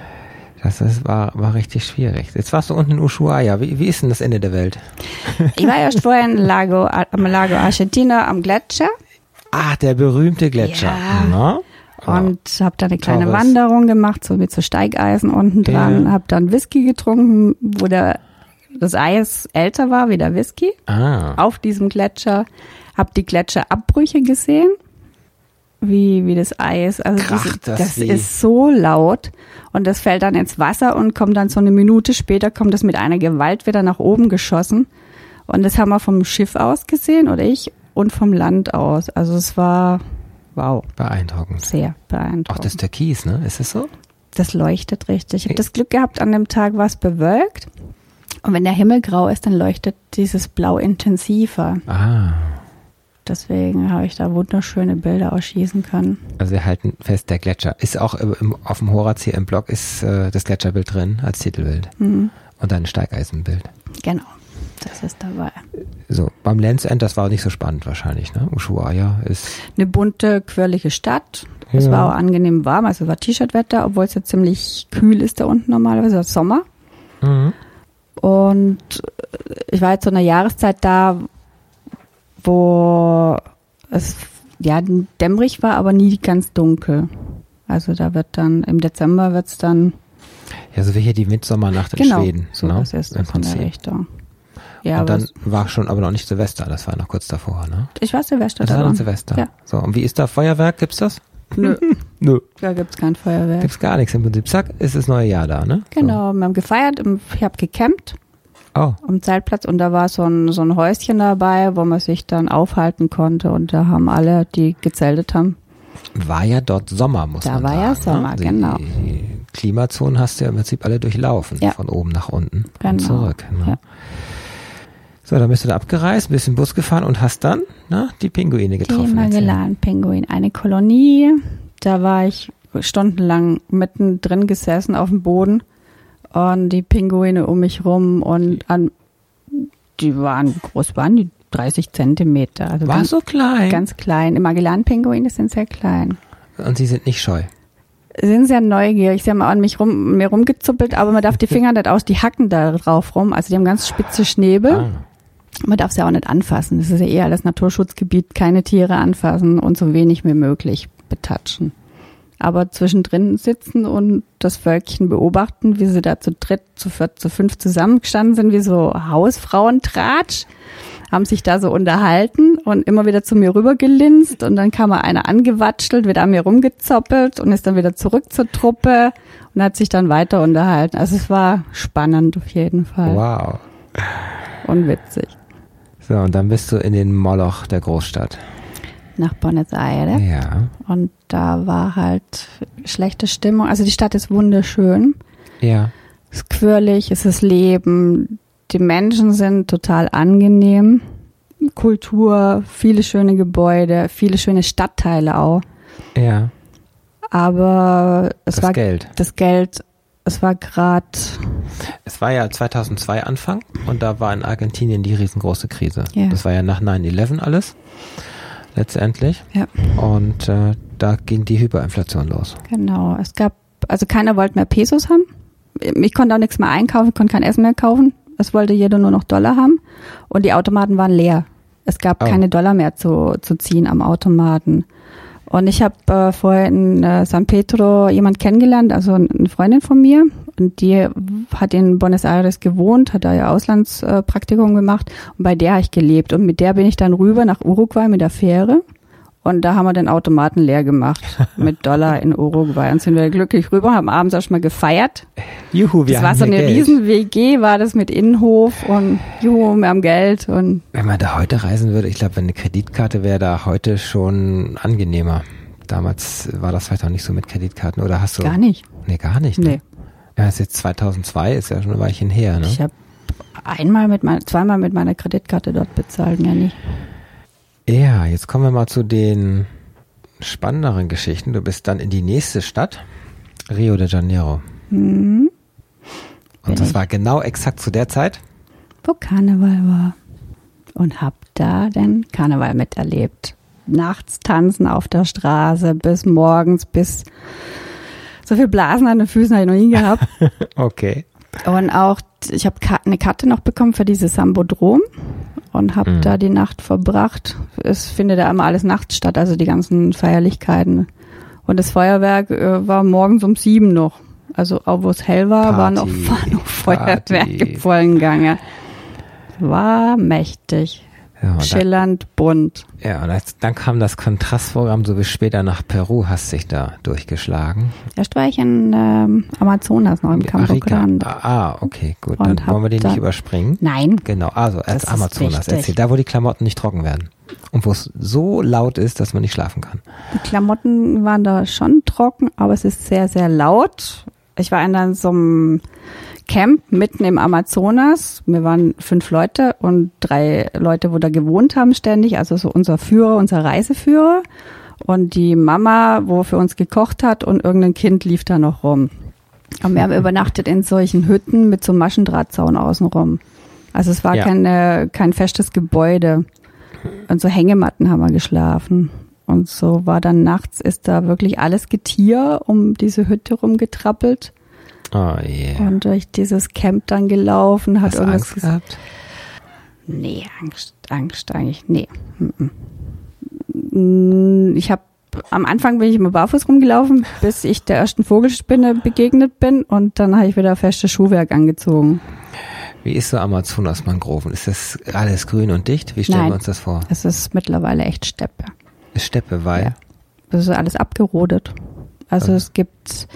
das ist, war, war richtig schwierig. Jetzt warst du unten in Ushuaia. Wie, wie ist denn das Ende der Welt? Ich war erst vorher in Lago, am Lago Argentina am Gletscher Ah, der berühmte Gletscher. Ja. Na? und habe da eine kleine Torres. Wanderung gemacht, so mit so Steigeisen unten dran. Ja. Habe dann Whisky getrunken, wo der, das Eis älter war wie der Whisky. Ah. auf diesem Gletscher, habe die Gletscherabbrüche gesehen, wie, wie das Eis. Also Kracht das das wie- ist so laut und das fällt dann ins Wasser und kommt dann so eine Minute später, kommt das mit einer Gewalt wieder nach oben geschossen. Und das haben wir vom Schiff aus gesehen, oder ich, und vom Land aus. Also es war, wow, Beeindruckend. sehr beeindruckend. Auch das Türkis, ne? Ist es so? Das leuchtet richtig. Ich habe das Glück gehabt, an dem Tag war es bewölkt. Und wenn der Himmel grau ist, dann leuchtet dieses Blau intensiver. Ah. Deswegen habe ich da wunderschöne Bilder ausschießen können. Also wir halten fest, der Gletscher. Ist auch im, auf dem Horaz hier im Blog ist äh, das Gletscherbild drin als Titelbild. Mhm. Und dann ein Steigeisenbild. Genau, das ist dabei. So, beim Lands End, das war nicht so spannend wahrscheinlich, ne? Ushuaia ist, Eine bunte, quirlige Stadt. Es Ja. war auch angenehm warm, also war T-Shirt-Wetter, obwohl es ja ziemlich kühl ist da unten normalerweise, es ist Sommer. mhm. Und ich war jetzt so eine Jahreszeit da, wo es ja dämmerig war, aber nie ganz dunkel. Also da wird dann, im Dezember wird es dann, ja, so wie hier die Mitsommernacht in genau, Schweden. so ne? das ist Im in der. Ja, und dann war schon aber noch nicht Silvester, das war noch kurz davor, ne? ich war Silvester Das war dann Silvester. Ja. So, und wie ist da Feuerwerk? Gibt's das? Nö, Nö. da gibt's kein Feuerwerk. Gibt's gar nichts. Im Prinzip, zack, ist das neue Jahr da, ne? Genau, wir haben gefeiert, ich habe gecampt So. Oh, am Zeltplatz und da war so ein, so ein Häuschen dabei, wo man sich dann aufhalten konnte und da haben alle, die gezeltet haben, war ja dort Sommer, muss Da man war sagen. ja Sommer, ne? Die genau. Klimazonen hast du ja im Prinzip alle durchlaufen, Ja. von oben nach unten Genau. und zurück. Ne? Ja. So, dann bist du da abgereist, ein bisschen Bus gefahren und hast dann ne, die Pinguine getroffen. Die. Magellan-Pinguin, eine Kolonie. Da war ich stundenlang mittendrin gesessen auf dem Boden und die Pinguine um mich rum und an, die waren, groß waren die? 30 Zentimeter. Also War ganz, so klein. ganz klein. Magellan-Pinguine sind sehr klein. und sie sind nicht scheu. sind sehr neugierig. Sie haben an mich rum, mir rumgezuppelt, aber man darf die Finger nicht aus, die hacken da drauf rum. Also die haben ganz spitze Schnäbel. Ah. Man darf sie auch nicht anfassen. Das ist ja eher das Naturschutzgebiet, keine Tiere anfassen und so wenig wie möglich betatschen. Aber zwischendrin sitzen und das Völkchen beobachten, wie sie da zu dritt, zu viert, zu fünf zusammengestanden sind, wie so Hausfrauentratsch, haben sich da so unterhalten und immer wieder zu mir rübergelinst und dann kam mal einer angewatschelt, wird an mir rumgezoppelt und ist dann wieder zurück zur Truppe und hat sich dann weiter unterhalten. Also es war spannend auf jeden Fall Wow. und witzig. So, und dann bist du in den Moloch der Großstadt. Nach Buenos Aires. Ja. Und da war halt schlechte Stimmung. Also die Stadt ist wunderschön. Ja. Es ist quirlig, es ist Leben. Die Menschen sind total angenehm. Kultur, viele schöne Gebäude, viele schöne Stadtteile auch. Ja. Aber es Das war Geld. das Geld, es war gerade, Es war ja 2002 Anfang und da war in Argentinien die riesengroße Krise. Ja. Das war ja nach 9-11 alles. Letztendlich. ja, Und äh, da ging die Hyperinflation los. genau. Es gab, also keiner wollte mehr Pesos haben. Ich konnte auch nichts mehr einkaufen, ich konnte kein Essen mehr kaufen. Es wollte jeder nur noch Dollar haben. Und die Automaten waren leer. Es gab Oh. keine Dollar mehr zu, zu ziehen am Automaten. Und ich habe äh, vorher in äh, San Pedro jemand kennengelernt, also eine Freundin von mir. Und die hat in Buenos Aires gewohnt, hat da ja Auslandspraktikum gemacht. Und bei der habe ich gelebt. Und mit der bin ich dann rüber nach Uruguay mit der Fähre. Und da haben wir den Automaten leer gemacht mit Dollar in Uruguay. Und sind wir glücklich rüber, haben abends erstmal gefeiert. Juhu, wir das war haben so hier eine Geld. riesen WG, war das mit Innenhof und juhu, wir haben Geld und Wenn man da heute reisen würde, ich glaube, wenn eine Kreditkarte wäre da heute schon angenehmer. Damals war das vielleicht auch nicht so mit Kreditkarten, oder hast du? gar nicht. Nee, gar nicht. Nee. Ne? Ja, ist jetzt 2002, ist ja schon ein Weilchen her, ne? Ich habe einmal mit mein, zweimal mit meiner Kreditkarte dort bezahlt, mehr nicht. Ja, jetzt kommen wir mal zu den spannenderen Geschichten. Du bist dann in die nächste Stadt, Rio de Janeiro. Mhm. Und das war genau exakt zu der Zeit. Wo Karneval war. Und hab da den Karneval miterlebt. Nachts tanzen auf der Straße bis morgens, bis so viel Blasen an den Füßen habe ich noch nie gehabt. Okay. Und auch, ich habe eine Karte noch bekommen für dieses Sambodrom und habe Mhm. da die Nacht verbracht. Es findet ja immer alles nachts statt, also die ganzen Feierlichkeiten. Und das Feuerwerk äh, war morgens um sieben noch. Also auch wo es hell war, war noch, Party, war noch Feuerwerk Party. im vollen Gange. War mächtig, Ja, schillernd, bunt. ja, und als, dann kam das Kontrastprogramm, so wie später nach Peru hast dich da durchgeschlagen. Erst war ich in ähm, Amazonas noch im Campo. Grande. Ah, okay, gut. Und Dann wollen wir den nicht überspringen. Nein, Genau, also Das als Amazonas erzählt, da wo die Klamotten nicht trocken werden. Und wo es so laut ist, dass man nicht schlafen kann. Die Klamotten waren da schon trocken, aber es ist sehr, sehr laut. Ich war in so einem Camp mitten im Amazonas. Wir waren fünf Leute und drei Leute, wo da gewohnt haben ständig. Also so unser Führer, unser Reiseführer. Und die Mama, wo für uns gekocht hat und irgendein Kind lief da noch rum. Und wir haben übernachtet in solchen Hütten mit so einem Maschendrahtzaun außenrum. Also es war Ja. keine, kein festes Gebäude. Und so Hängematten haben wir geschlafen. Und so war dann nachts, ist da wirklich alles Getier um diese Hütte rumgetrappelt Oh yeah. und durch dieses Camp dann gelaufen, hat Hast du irgendwas Angst gehabt? Nee, Angst, Angst eigentlich, nee. Mm, Ich habe am Anfang bin ich immer barfuß rumgelaufen, bis ich der ersten Vogelspinne begegnet bin und dann habe ich wieder festes Schuhwerk angezogen. Wie ist so Amazonas-Mangroven? Ist das alles grün und dicht? Wie stellen Nein. wir uns das vor? Es ist mittlerweile echt Steppe. Steppe, weil Ja. Das ist alles abgerodet. Also Also- es gibt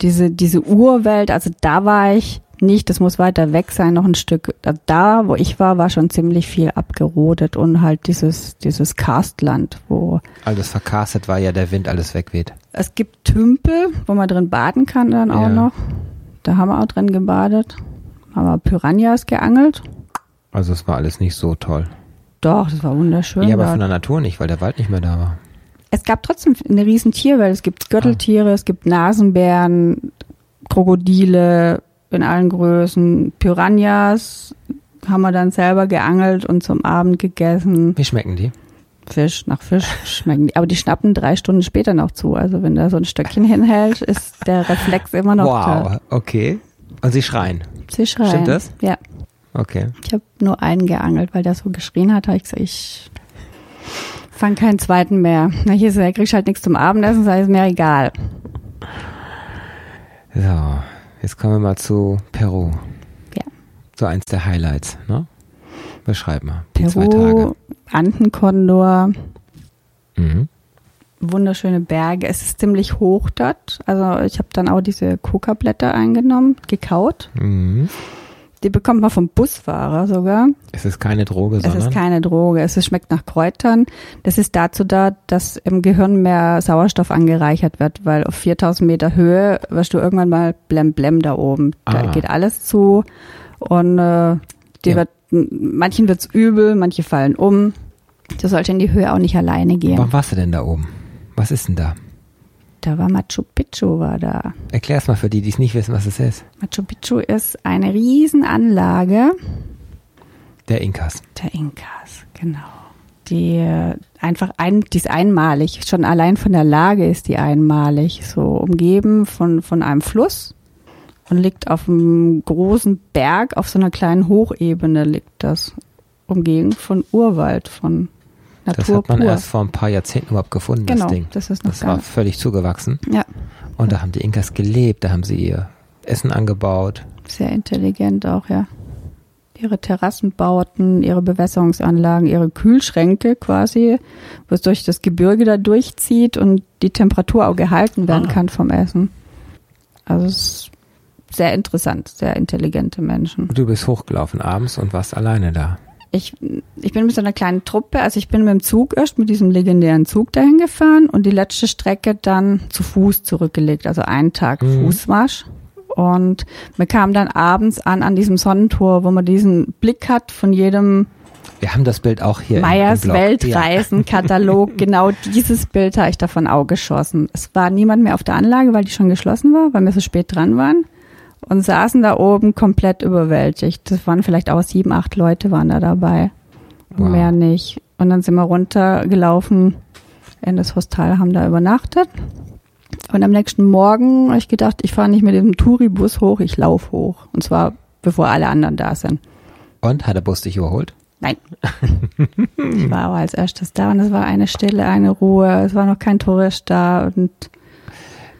diese, diese Urwelt, also da war ich nicht, das muss weiter weg sein, noch ein Stück. Da- wo ich war, war schon ziemlich viel abgerodet und halt dieses, dieses Karstland, wo alles verkastet, weil ja der Wind alles wegweht. es gibt Tümpel, wo man drin baden kann dann auch Ja. noch. Da haben wir auch drin gebadet. Haben wir Piranhas geangelt. Also es war alles nicht so toll. Doch, das war wunderschön. Ja, aber von der Natur nicht, weil der Wald nicht mehr da war. Es gab trotzdem eine riesen Tierwelt. Es gibt Gürteltiere, es gibt Nasenbären, Krokodile in allen Größen, Piranhas haben wir dann selber geangelt und zum Abend gegessen. Wie schmecken die? Fisch nach Fisch schmecken die. Aber die schnappen drei Stunden später noch zu. Also wenn da so ein Stöckchen hinhält, ist der Reflex immer noch da. wow, okay. Und sie schreien. Sie schreien. Stimmt das? Ja. Okay. Ich habe nur einen geangelt, weil der so geschrien hat. Habe ich gesagt, ich fang keinen zweiten mehr. Na, hier ist er, kriegst halt nichts zum Abendessen, sei es mir egal. So, jetzt kommen wir mal zu Peru. Ja. So eins der Highlights, ne? Beschreib mal. Die zwei Tage. Peru, Andenkondor, Mhm. wunderschöne Berge. Es ist ziemlich hoch dort. Also ich habe dann auch diese Coca-Blätter eingenommen, gekaut. Mhm. Die bekommt man vom Busfahrer sogar. Es ist keine Droge, Es sondern ist keine Droge. Es ist, schmeckt nach Kräutern. Das ist dazu da, dass im Gehirn mehr Sauerstoff angereichert wird, weil auf 4000 Meter Höhe wirst du irgendwann mal blem blem da oben. Da Ah. geht alles zu und äh, dir Ja. wird, manchen wird's übel, manche fallen um. Du sollst in die Höhe auch nicht alleine gehen. Warum warst du denn da oben? Was ist denn da? Da war Machu Picchu war da. Erklär's mal für die, die es nicht wissen, was es ist. Machu Picchu ist eine Riesenanlage Der Inkas. der Inkas, genau. Die äh, einfach ein, die ist einmalig. Schon allein von der Lage ist die einmalig. So umgeben von, von einem Fluss und liegt auf einem großen Berg, auf so einer kleinen Hochebene liegt das. Umgeben von Urwald, von Natur Das hat man pur. erst vor ein paar Jahrzehnten überhaupt gefunden, genau, das Ding. das ist noch Das war völlig zugewachsen. Ja, Und da haben die Inkas gelebt, da haben sie ihr Essen angebaut. sehr intelligent auch, ja. Ihre Terrassenbauten, ihre Bewässerungsanlagen, ihre Kühlschränke quasi, wo es durch das Gebirge da durchzieht und die Temperatur auch gehalten werden Ah. kann vom Essen. Also es ist sehr interessant, sehr intelligente Menschen. Und du bist hochgelaufen abends und warst alleine da. Ich, ich bin mit so einer kleinen Truppe, also ich bin mit dem Zug erst mit diesem legendären Zug dahin gefahren und die letzte Strecke dann zu Fuß zurückgelegt, also einen Tag Mhm. Fußmarsch. Und wir kamen dann abends an an diesem Sonnentor, wo man diesen Blick hat von jedem Wir haben das Bild auch hier. Meyers. Weltreisenkatalog. genau dieses Bild habe ich davon auch geschossen. Es war niemand mehr auf der Anlage, weil die schon geschlossen war, weil wir so spät dran waren. Und saßen da oben komplett überwältigt. Das waren vielleicht auch sieben, acht Leute waren da dabei. Wow. Mehr nicht. Und dann sind wir runtergelaufen in das Hostel, haben da übernachtet. Und am nächsten Morgen habe ich gedacht, ich fahre nicht mit dem Touribus hoch, ich laufe hoch. Und zwar bevor alle anderen da sind. Und hat der Bus dich überholt? Nein. ich war aber als erstes da und es war eine Stille, eine Ruhe. Es war noch kein Tourist da und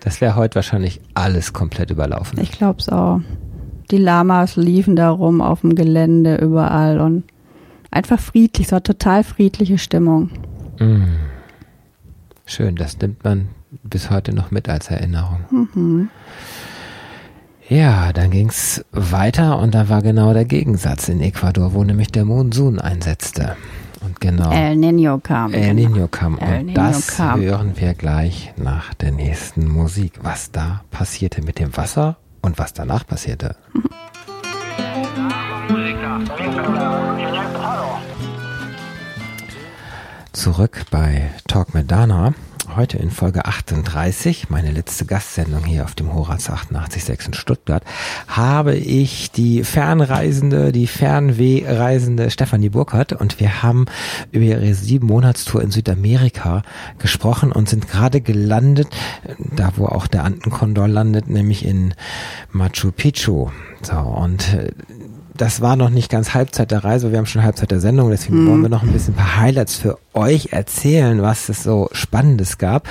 Das wäre heute wahrscheinlich alles komplett überlaufen. ich glaube es auch. Die Lamas liefen da rum auf dem Gelände überall und einfach friedlich. Es war total friedliche Stimmung. Mm. Schön, das nimmt man bis heute noch mit als Erinnerung. Mhm. Ja, dann ging's weiter und da war genau der Gegensatz in Ecuador, wo nämlich der Monsun einsetzte. Genau El Nino kam. El Nino kam. El und Niño das kam. hören wir gleich nach der nächsten Musik. Was da passierte mit dem Wasser und was danach passierte. Zurück bei Talk mit Dana. Heute in Folge 38, meine letzte Gastsendung hier auf dem Horaz 886 in Stuttgart, habe ich die Fernreisende, die Fernwehreisende Stefanie Burkhardt und wir haben über ihre sieben Monatstour in Südamerika gesprochen und sind gerade gelandet, da wo auch der Antenkondor landet, nämlich in Machu Picchu. So, und äh, das war noch nicht ganz Halbzeit der Reise, wir haben schon Halbzeit der Sendung, deswegen wollen wir noch ein bisschen ein paar Highlights für euch erzählen, was es so Spannendes gab.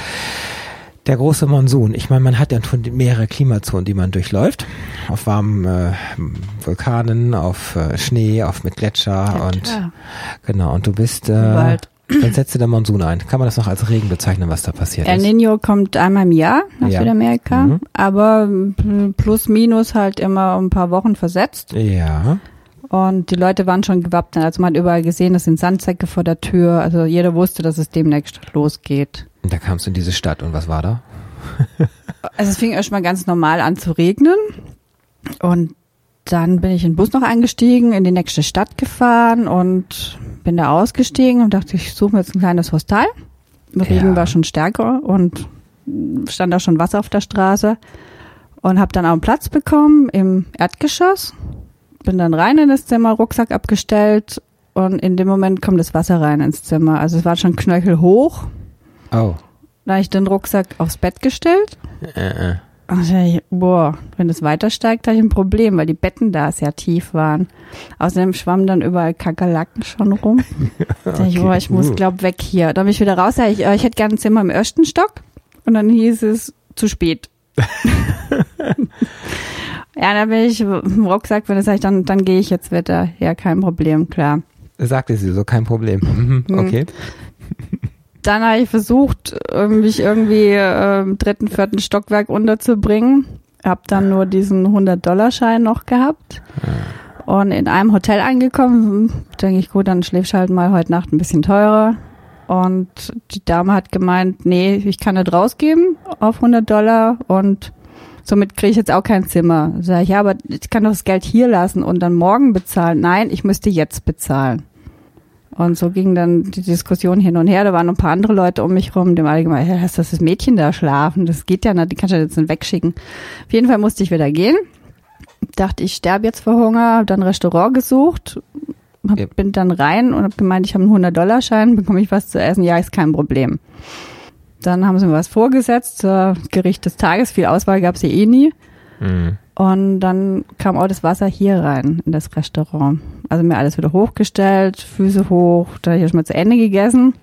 Der große Monsun. Ich meine, man hat ja schon mehrere Klimazonen, die man durchläuft. Auf warmen äh, Vulkanen, auf äh, Schnee, auf mit Gletscher Ja, und klar. genau. Und du bist äh, Wald. Dann setzte der Monsun ein. Kann man das noch als Regen bezeichnen, was da passiert El ist? Nino kommt einmal im Jahr nach Ja. Südamerika, Mhm. aber mm, plus minus halt immer um ein paar Wochen versetzt. Ja. Und die Leute waren schon gewappnet. Also man hat überall gesehen, es sind Sandsäcke vor der Tür. Also jeder wusste, dass es demnächst losgeht. Und da kamst du in diese Stadt und was war da? Also es fing erst mal ganz normal an zu regnen. Und dann bin ich in den Bus noch eingestiegen, in die nächste Stadt gefahren und bin da ausgestiegen und dachte, ich suche mir jetzt ein kleines Hostel. Der Regen Ja. war schon stärker und stand auch schon Wasser auf der Straße. Und habe dann auch einen Platz bekommen im Erdgeschoss. Bin dann rein in das Zimmer, Rucksack abgestellt und in dem Moment kommt das Wasser rein ins Zimmer. Also es war schon knöchelhoch. Oh. Da habe ich den Rucksack aufs Bett gestellt Äh, äh. Ich, boah, wenn das weiter steigt, habe ich ein Problem, weil die Betten da sehr tief waren. Außerdem schwammen dann überall Kakerlaken schon rum. Da dachte ich, Okay. boah, ich muss, Uh. glaub, weg hier. Da bin ich wieder raus, da ich, äh, ich hätte gerne ein Zimmer im ersten Stock. Und dann hieß es, zu spät. ja, dann bin ich im Rucksack, wenn das ich, dann, dann gehe ich jetzt wieder. Ja, kein Problem, klar. Sagte sie so, kein Problem. Mhm, Hm. Okay. Dann habe ich versucht, äh, mich irgendwie im dritten, vierten Stockwerk unterzubringen. Hab dann nur diesen 100-Dollar-Schein noch gehabt. und in einem Hotel angekommen. Denke ich, gut, dann schläfst halt mal heute Nacht ein bisschen teurer. Und die Dame hat gemeint, nee, ich kann nicht rausgeben auf 100 Dollar und somit kriege ich jetzt auch kein Zimmer. Sag ich, ja, aber ich kann doch das Geld hier lassen und dann morgen bezahlen. Nein, ich müsste jetzt bezahlen. Und so ging dann die Diskussion hin und her. Da waren noch ein paar andere Leute um mich rum, dem alle gemeint, ja, lass das Mädchen da schlafen. Das geht ja nicht, die kannst du jetzt nicht wegschicken. Auf jeden Fall musste ich wieder gehen. Dachte, ich sterbe jetzt vor Hunger, hab dann ein Restaurant gesucht, hab, Ja. bin dann rein und hab gemeint, ich habe einen 100-Dollar-Schein, bekomme ich was zu essen? Ja, ist kein Problem. Dann haben sie mir was vorgesetzt, äh, Gericht des Tages, viel Auswahl gab's hier eh nie. Mhm. Und dann kam auch das Wasser hier rein in das Restaurant. Also mir alles wieder hochgestellt, Füße hoch, dann habe ich mal zu Ende gegessen.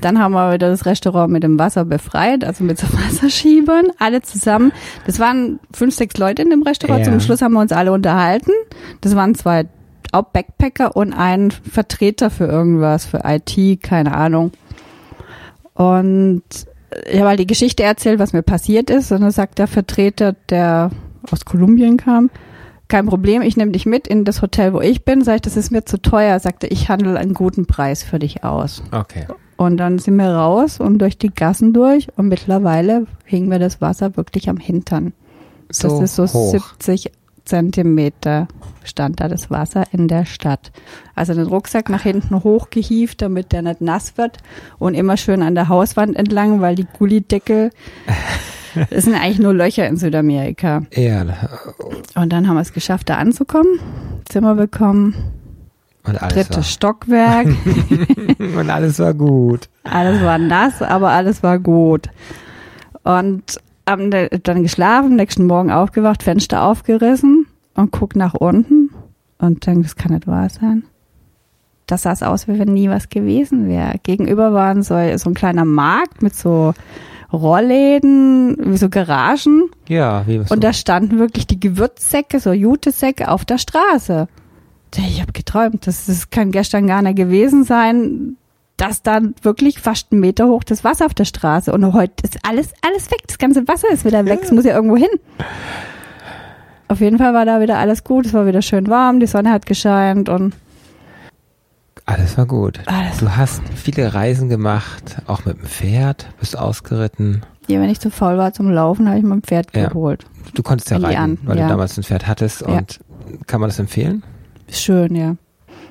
Dann haben wir wieder das Restaurant mit dem Wasser befreit, also mit so Wasserschiebern, alle zusammen. Das waren fünf, sechs Leute in dem Restaurant. Ja. Zum Schluss haben wir uns alle unterhalten. Das waren zwei auch Backpacker und ein Vertreter für irgendwas, für IT, keine Ahnung. Und ich habe halt die Geschichte erzählt, was mir passiert ist. Und dann sagt der Vertreter, der aus Kolumbien kam, kein Problem, ich nehme dich mit in das Hotel, wo ich bin. Sag ich, das ist mir zu teuer. Sagte, ich handle einen guten Preis für dich aus. Okay. Und dann sind wir raus und durch die Gassen durch und mittlerweile hing mir das Wasser wirklich am Hintern. So das ist so hoch. 70 Zentimeter stand da das Wasser in der Stadt. Also den Rucksack nach hinten hochgehievt, damit der nicht nass wird und immer schön an der Hauswand entlang, weil die Gullideckel, das sind eigentlich nur Löcher in Südamerika. Ja, Und dann haben wir es geschafft, da anzukommen, Zimmer bekommen, und alles, drittes Stockwerk, war, und alles war gut. alles war nass, aber alles war gut. Und haben dann geschlafen, nächsten Morgen aufgewacht, Fenster aufgerissen und guck nach unten und denke, das kann nicht wahr sein. Das sah aus, wie wenn nie was gewesen wäre. Gegenüber waren so, so ein kleiner Markt mit so Rollläden, so Garagen. Ja, wie Und da standen wirklich die Gewürzsäcke, so Jutesäcke auf der Straße. Ich habe geträumt, das, das kann gestern gar nicht gewesen sein, dass da wirklich fast einen Meter hoch das Wasser auf der Straße und heute ist alles, alles weg. Das ganze Wasser ist wieder weg. Es muss ja irgendwo hin. Auf jeden Fall war da wieder alles gut. Es war wieder schön warm. Die Sonne hat gescheint und Alles war gut. Alles du hast viele Reisen gemacht, auch mit dem Pferd, bist ausgeritten. ja, wenn ich zu faul war zum Laufen, habe ich mein Pferd Ja. geholt. Du konntest ja reiten, Anden, weil ja. du damals ein Pferd hattest. Ja. Und kann man das empfehlen? Schön, ja.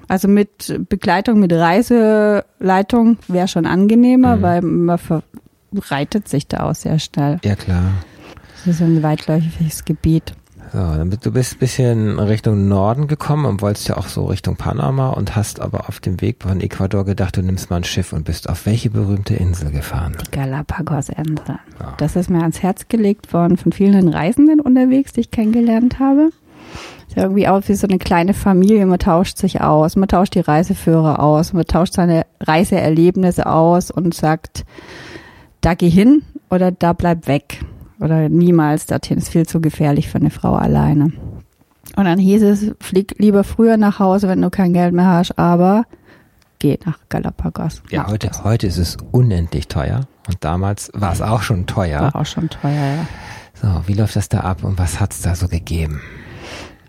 Also mit Begleitung, mit Reiseleitung wäre schon angenehmer, Mhm. weil man verbreitet sich da auch sehr schnell. Ja, klar. Das ist ein weitläufiges Gebiet. So, dann bist du bist ein bisschen Richtung Norden gekommen und wolltest ja auch so Richtung Panama und hast aber auf dem Weg von Ecuador gedacht, du nimmst mal ein Schiff und bist auf welche berühmte Insel gefahren? Galapagos-Insel. Ja. Das ist mir ans Herz gelegt worden von vielen Reisenden unterwegs, die ich kennengelernt habe. Ist ja irgendwie auch wie so eine kleine Familie. Man tauscht sich aus, man tauscht die Reiseführer aus, man tauscht seine Reiseerlebnisse aus und sagt, da geh hin oder da bleib weg. Oder niemals dorthin. Ist viel zu gefährlich für eine Frau alleine. Und dann hieß es, flieg lieber früher nach Hause, wenn du kein Geld mehr hast, aber geh nach Galapagos. Ja, heute, das. heute ist es unendlich teuer und damals war es auch schon teuer. War auch schon teuer, ja. So, wie läuft das da ab und was hat's da so gegeben?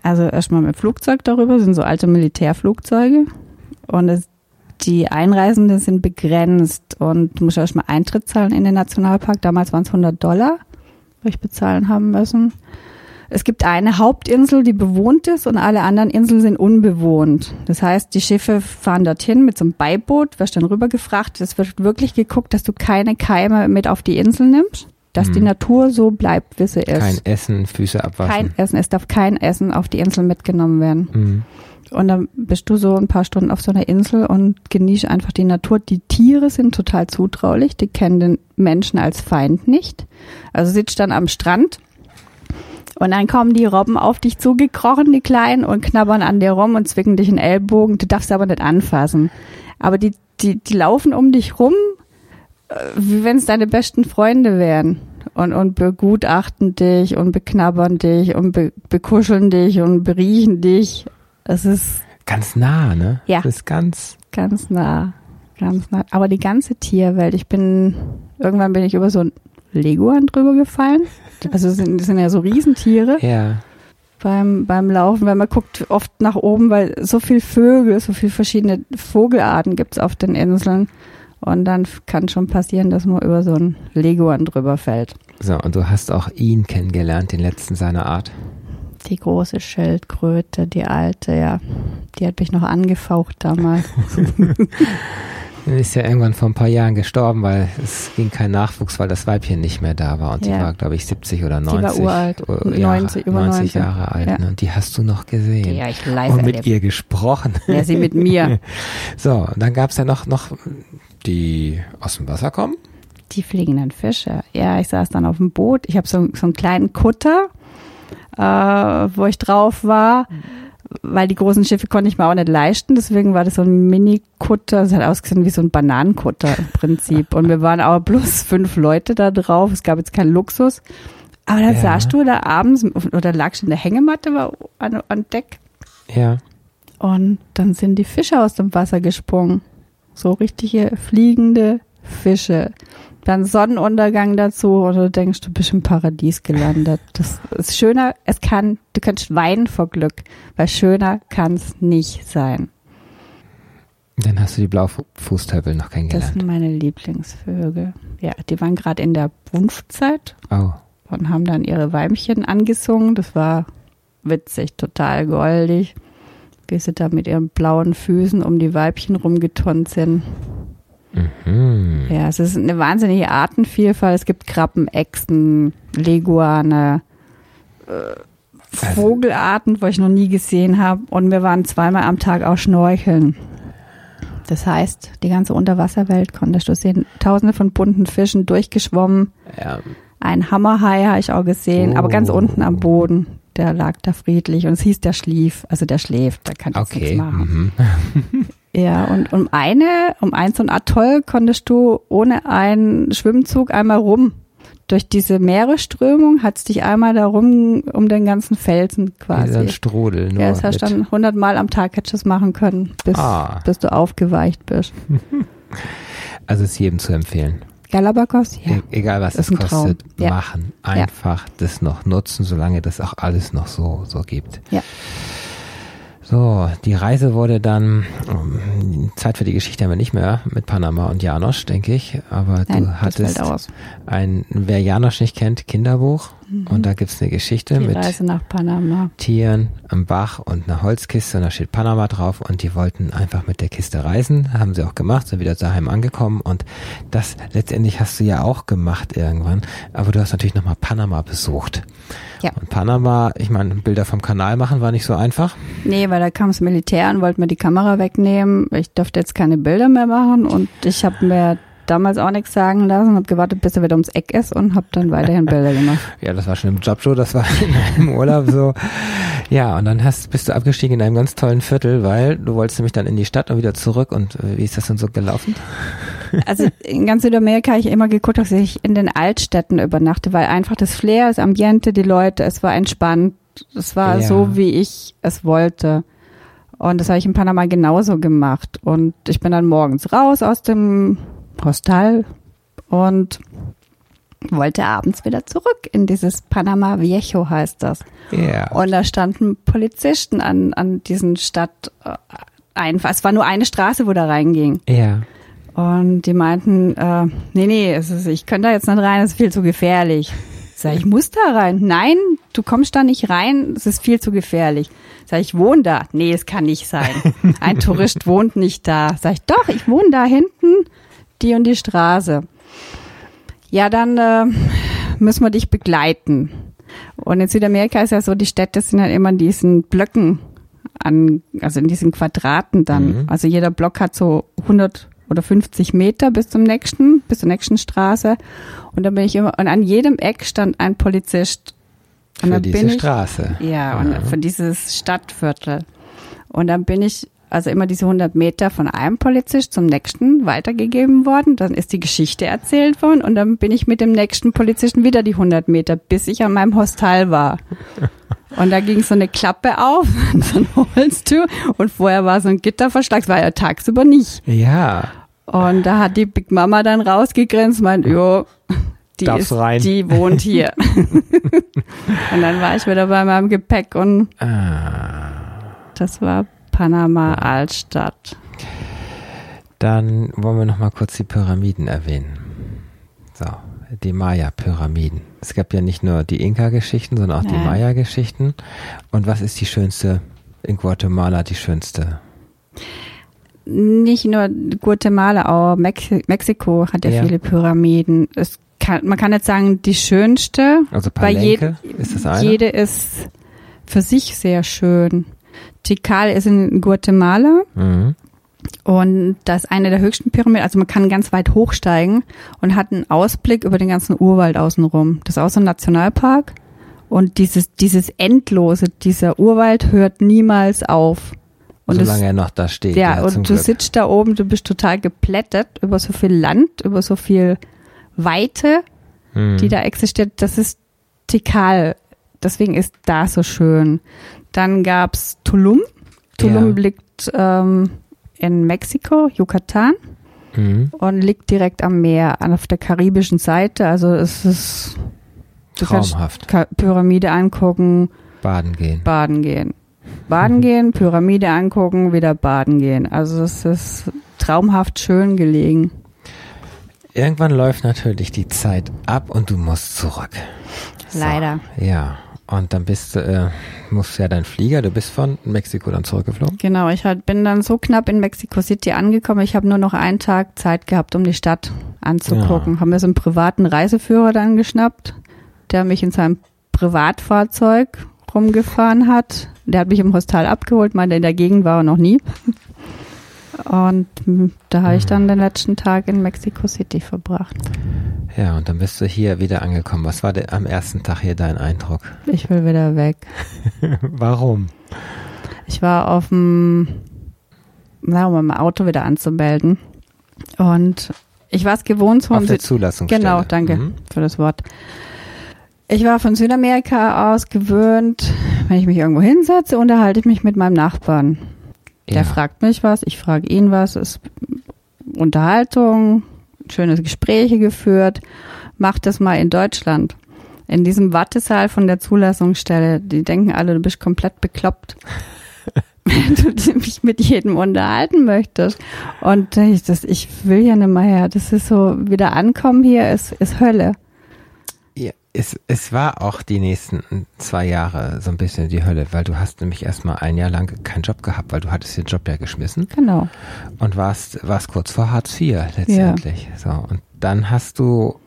Also erstmal mit Flugzeug darüber, sind so alte Militärflugzeuge. Und es, die Einreisenden sind begrenzt und du musst erstmal Eintritt zahlen in den Nationalpark. Damals waren es 100 Dollar, wo ich bezahlen haben müssen. Es gibt eine Hauptinsel, die bewohnt ist und alle anderen Inseln sind unbewohnt. Das heißt, die Schiffe fahren dorthin mit so einem Beiboot, wirst dann rübergefrachtet. Es wird wirklich geguckt, dass du keine Keime mit auf die Insel nimmst, dass die Mhm. Natur so bleibt, wie sie ist. Kein Essen, Füße abwaschen. Kein Essen, es darf kein Essen auf die Insel mitgenommen werden. Mhm. Und dann bist du so ein paar Stunden auf so einer Insel und genießt einfach die Natur. Die Tiere sind total zutraulich, die kennen den Menschen als Feind nicht. Also sitzt dann am Strand und dann kommen die Robben auf dich zugekrochen, die Kleinen, und knabbern an dir rum und zwicken dich in den Ellbogen. Du darfst aber nicht anfassen. Aber die, die, die laufen um dich rum, äh, wie wenn es deine besten Freunde wären. Und, und begutachten dich und beknabbern dich und be, bekuscheln dich und beriechen dich. Es ist Ganz nah, ne? Ja. Das ist ganz, ganz nah, ganz nah. Aber die ganze Tierwelt, ich bin, irgendwann bin ich über so ein Leguan drüber gefallen. Also das sind, das sind ja so Riesentiere. ja. beim, beim Laufen, weil man guckt oft nach oben, weil so viel Vögel, so viel verschiedene Vogelarten gibt's auf den Inseln. Und dann kann schon passieren, dass man über so ein Leguan drüber fällt. So, und du hast auch ihn kennengelernt, den letzten seiner Art. Die große Schildkröte, die alte, ja. Die hat mich noch angefaucht damals. Ist ja irgendwann vor ein paar Jahren gestorben, weil es ging kein Nachwuchs, weil das Weibchen nicht mehr da war. Und Ja. die war, glaube ich, 70 oder 90. Die war uralt. Oh, 90, über 90. Jahre alt. Ja. Ne? Und die hast du noch gesehen. Habe ich live und mit erlebt. ihr gesprochen. Ja, sie mit mir. So, und dann gab's ja noch, noch die aus dem Wasser kommen. Die fliegenden Fische. Ja, ich saß dann auf dem Boot. Ich habe so, so einen kleinen Kutter, äh, wo ich drauf war, weil die großen Schiffe konnte ich mir auch nicht leisten. Deswegen war das so ein Mini-Kutter. Es hat ausgesehen wie so ein Bananenkutter im Prinzip. Und wir waren aber bloß fünf Leute da drauf. Es gab jetzt keinen Luxus. Aber dann Ja. saßt du da abends oder lagst in der Hängematte war an, an Deck Ja. und dann sind die Fische aus dem Wasser gesprungen. So richtige fliegende Fische. Dann Sonnenuntergang dazu und du denkst, du bist im Paradies gelandet. Das ist schöner, es kann, du kannst weinen vor Glück, weil schöner kann es nicht sein. Dann hast du die Blaufußtöpel noch Das kennengelernt. sind meine Lieblingsvögel. Ja, die waren gerade in der Brunftzeit Oh. und haben dann ihre Weibchen angesungen. Das war witzig, total goldig. Wie sie da mit ihren blauen Füßen um die Weibchen rumgetonnt sind. Hm. Ja, es ist eine wahnsinnige Artenvielfalt. Es gibt Krabben, Echsen, Leguane, äh, Vogelarten, wo ich noch nie gesehen habe. Und wir waren zweimal am Tag auch schnorcheln. Das heißt, die ganze Unterwasserwelt konntest du sehen. Tausende von bunten Fischen durchgeschwommen. Ja, Ein Hammerhai habe ich auch gesehen, aber ganz Oh. unten am Boden. Der lag da friedlich und es hieß, der schlief. Also der schläft, da kann jetzt okay. nichts machen. Mhm. Ja, und um eine, um ein so ein Atoll konntest du ohne einen Schwimmzug einmal rum. Durch diese Meeresströmung hat's dich einmal da rum um den ganzen Felsen quasi. Strudel. Nur Ja, das heißt mit- dann 100 Mal am Tag hättest du es machen können, bis, Ah. bis du aufgeweicht bist. Also ist jedem zu empfehlen. Galapagos? Ja. E egal was es ein Traum. kostet, Ja. machen. Einfach das noch nutzen, solange das auch alles noch so, so gibt. Ja. So, die Reise wurde dann, ähm, Zeit für die Geschichte haben wir nicht mehr mit Panama und Janosch, denke ich. Aber Nein, du hattest ein, wer Janosch nicht kennt, Kinderbuch. Und da gibt's eine Geschichte. Die mit Reise nach Panama. Tieren am Bach und einer Holzkiste und da steht Panama drauf und die wollten einfach mit der Kiste reisen, haben sie auch gemacht, sind wieder daheim angekommen und das letztendlich hast du ja auch gemacht irgendwann, aber du hast natürlich nochmal Panama besucht. Ja. Und Panama, ich meine, Bilder vom Kanal machen war nicht so einfach. Nee, weil da kam das Militär und wollte mir die Kamera wegnehmen. Ich durfte jetzt keine Bilder mehr machen und ich habe mir damals auch nichts sagen lassen, habe gewartet, bis er wieder ums Eck ist und habe dann weiterhin Bilder gemacht. Ja, das war schon im Jobshow, das war einem Urlaub so. Ja, und dann hast, bist du abgestiegen in einem ganz tollen Viertel, weil du wolltest nämlich dann in die Stadt und wieder zurück und äh, wie ist das denn so gelaufen? Also in ganz Südamerika habe ich immer geguckt, dass ich in den Altstädten übernachte, weil einfach das Flair, das Ambiente, die Leute, es war entspannt. Es war Ja. so, wie ich es wollte. Und das habe ich in Panama genauso gemacht. Und ich bin dann morgens raus aus dem Hostel und wollte abends wieder zurück in dieses Panama Viejo heißt das. Ja. Und da standen Polizisten an, an diesen Stadt äh, einfach. Es war nur eine Straße, wo da reinging. Ja. Und die meinten, äh, nee, nee, ist, ich könnte da jetzt nicht rein, es ist viel zu gefährlich. Sag ich, muss da rein. Nein, du kommst da nicht rein, es ist viel zu gefährlich. Sag ich, wohne da. Nee, es kann nicht sein. Ein Tourist wohnt nicht da. Sag ich, doch, ich wohne da hinten, die und die Straße. Ja, dann äh, müssen wir dich begleiten. Und in Südamerika ist ja so, die Städte sind ja immer in diesen Blöcken an, also in diesen Quadraten dann. Mhm. Also jeder Block hat so 100 oder 50 Meter bis zum nächsten, bis zur nächsten Straße. Und dann bin ich immer, und an jedem Eck stand ein Polizist. Und Für diese ich, Straße. ja, und für dieses Stadtviertel. Und dann bin ich also immer diese 100 Meter von einem Polizist zum nächsten weitergegeben worden. Dann ist die Geschichte erzählt worden und dann bin ich mit dem nächsten Polizisten wieder die 100 Meter, bis ich an meinem Hostel war. Und da ging so eine Klappe auf, so ein Holztür und vorher war so ein Gitterverschlag, das war ja tagsüber nicht. Ja. Und da hat die Big Mama dann rausgegrenzt, meint, jo, die, ist, die wohnt hier. und dann war ich wieder bei meinem Gepäck und Ah, das war Panama Altstadt. dann wollen wir noch mal kurz die Pyramiden erwähnen. So, die Maya-Pyramiden. Es gab ja nicht nur die Inka-Geschichten, sondern auch die Nein. Maya-Geschichten. Und was ist die schönste in Guatemala, die schönste? Nicht nur Guatemala, auch Mex Mexiko hat ja, Ja. viele Pyramiden. Es kann, man kann jetzt sagen, die schönste, Also weil je, Palenque ist das eine? jede ist für sich sehr schön. Tikal ist in Guatemala Mhm. und das ist eine der höchsten Pyramiden. Also man kann ganz weit hochsteigen und hat einen Ausblick über den ganzen Urwald außenrum. Das ist auch so ein Nationalpark. Und dieses, dieses Endlose, dieser Urwald hört niemals auf. Und Solange er noch da steht. ja, zum und du Glück. sitzt da oben, du bist total geplättet über so viel Land, über so viel Weite, Mhm. die da existiert. Das ist Tikal. Deswegen ist da so schön. Dann gab's Tulum. Tulum Ja. liegt ähm, in Mexiko, Yucatan, Mhm. und liegt direkt am Meer, an- auf der karibischen Seite. Also es ist du kannst Traumhaft. Pyramide angucken, Baden gehen. baden gehen. Baden gehen, Pyramide angucken, wieder baden gehen. Also es ist traumhaft schön gelegen. Irgendwann läuft natürlich die Zeit ab und du musst zurück. So. Leider. Ja. Und dann bist du, äh, musst ja dein Flieger, du bist von Mexiko dann zurückgeflogen. Genau, ich halt bin dann so knapp in Mexico City angekommen. Ich habe nur noch einen Tag Zeit gehabt, um die Stadt anzugucken. Haben wir so einen privaten Reiseführer dann geschnappt, der mich in seinem Privatfahrzeug rumgefahren hat. Der hat mich im Hostel abgeholt, meinte, in der Gegend war er noch nie. Und da habe ich dann den letzten Tag in Mexico City verbracht. Ja, und dann bist du hier wieder angekommen. Was war der, am ersten Tag hier dein Eindruck? Ich will wieder weg. Warum? Ich war auf dem, na, um mein Auto wieder anzumelden. Und ich war es gewohnt, so Auf der Zulassungsstelle. Genau, danke Mhm. für das Wort. Ich war von Südamerika aus gewöhnt, wenn ich mich irgendwo hinsetze, unterhalte ich mich mit meinem Nachbarn. Der fragt mich was, ich frage ihn was, es ist Unterhaltung, schöne Gespräche geführt. Mach das mal in Deutschland. In diesem Wartesaal von der Zulassungsstelle, die denken alle, du bist komplett bekloppt. Wenn du dich mit jedem unterhalten möchtest. Und ich, das, ich will ja nicht mehr her. Das ist so, wieder ankommen hier ist, ist Hölle. Ja, es, es war auch die nächsten zwei Jahre so ein bisschen die Hölle, weil du hast nämlich erstmal ein Jahr lang keinen Job gehabt, weil du hattest den Job ja geschmissen Genau. und warst, warst kurz vor Hartz IV letztendlich. So, und dann hast du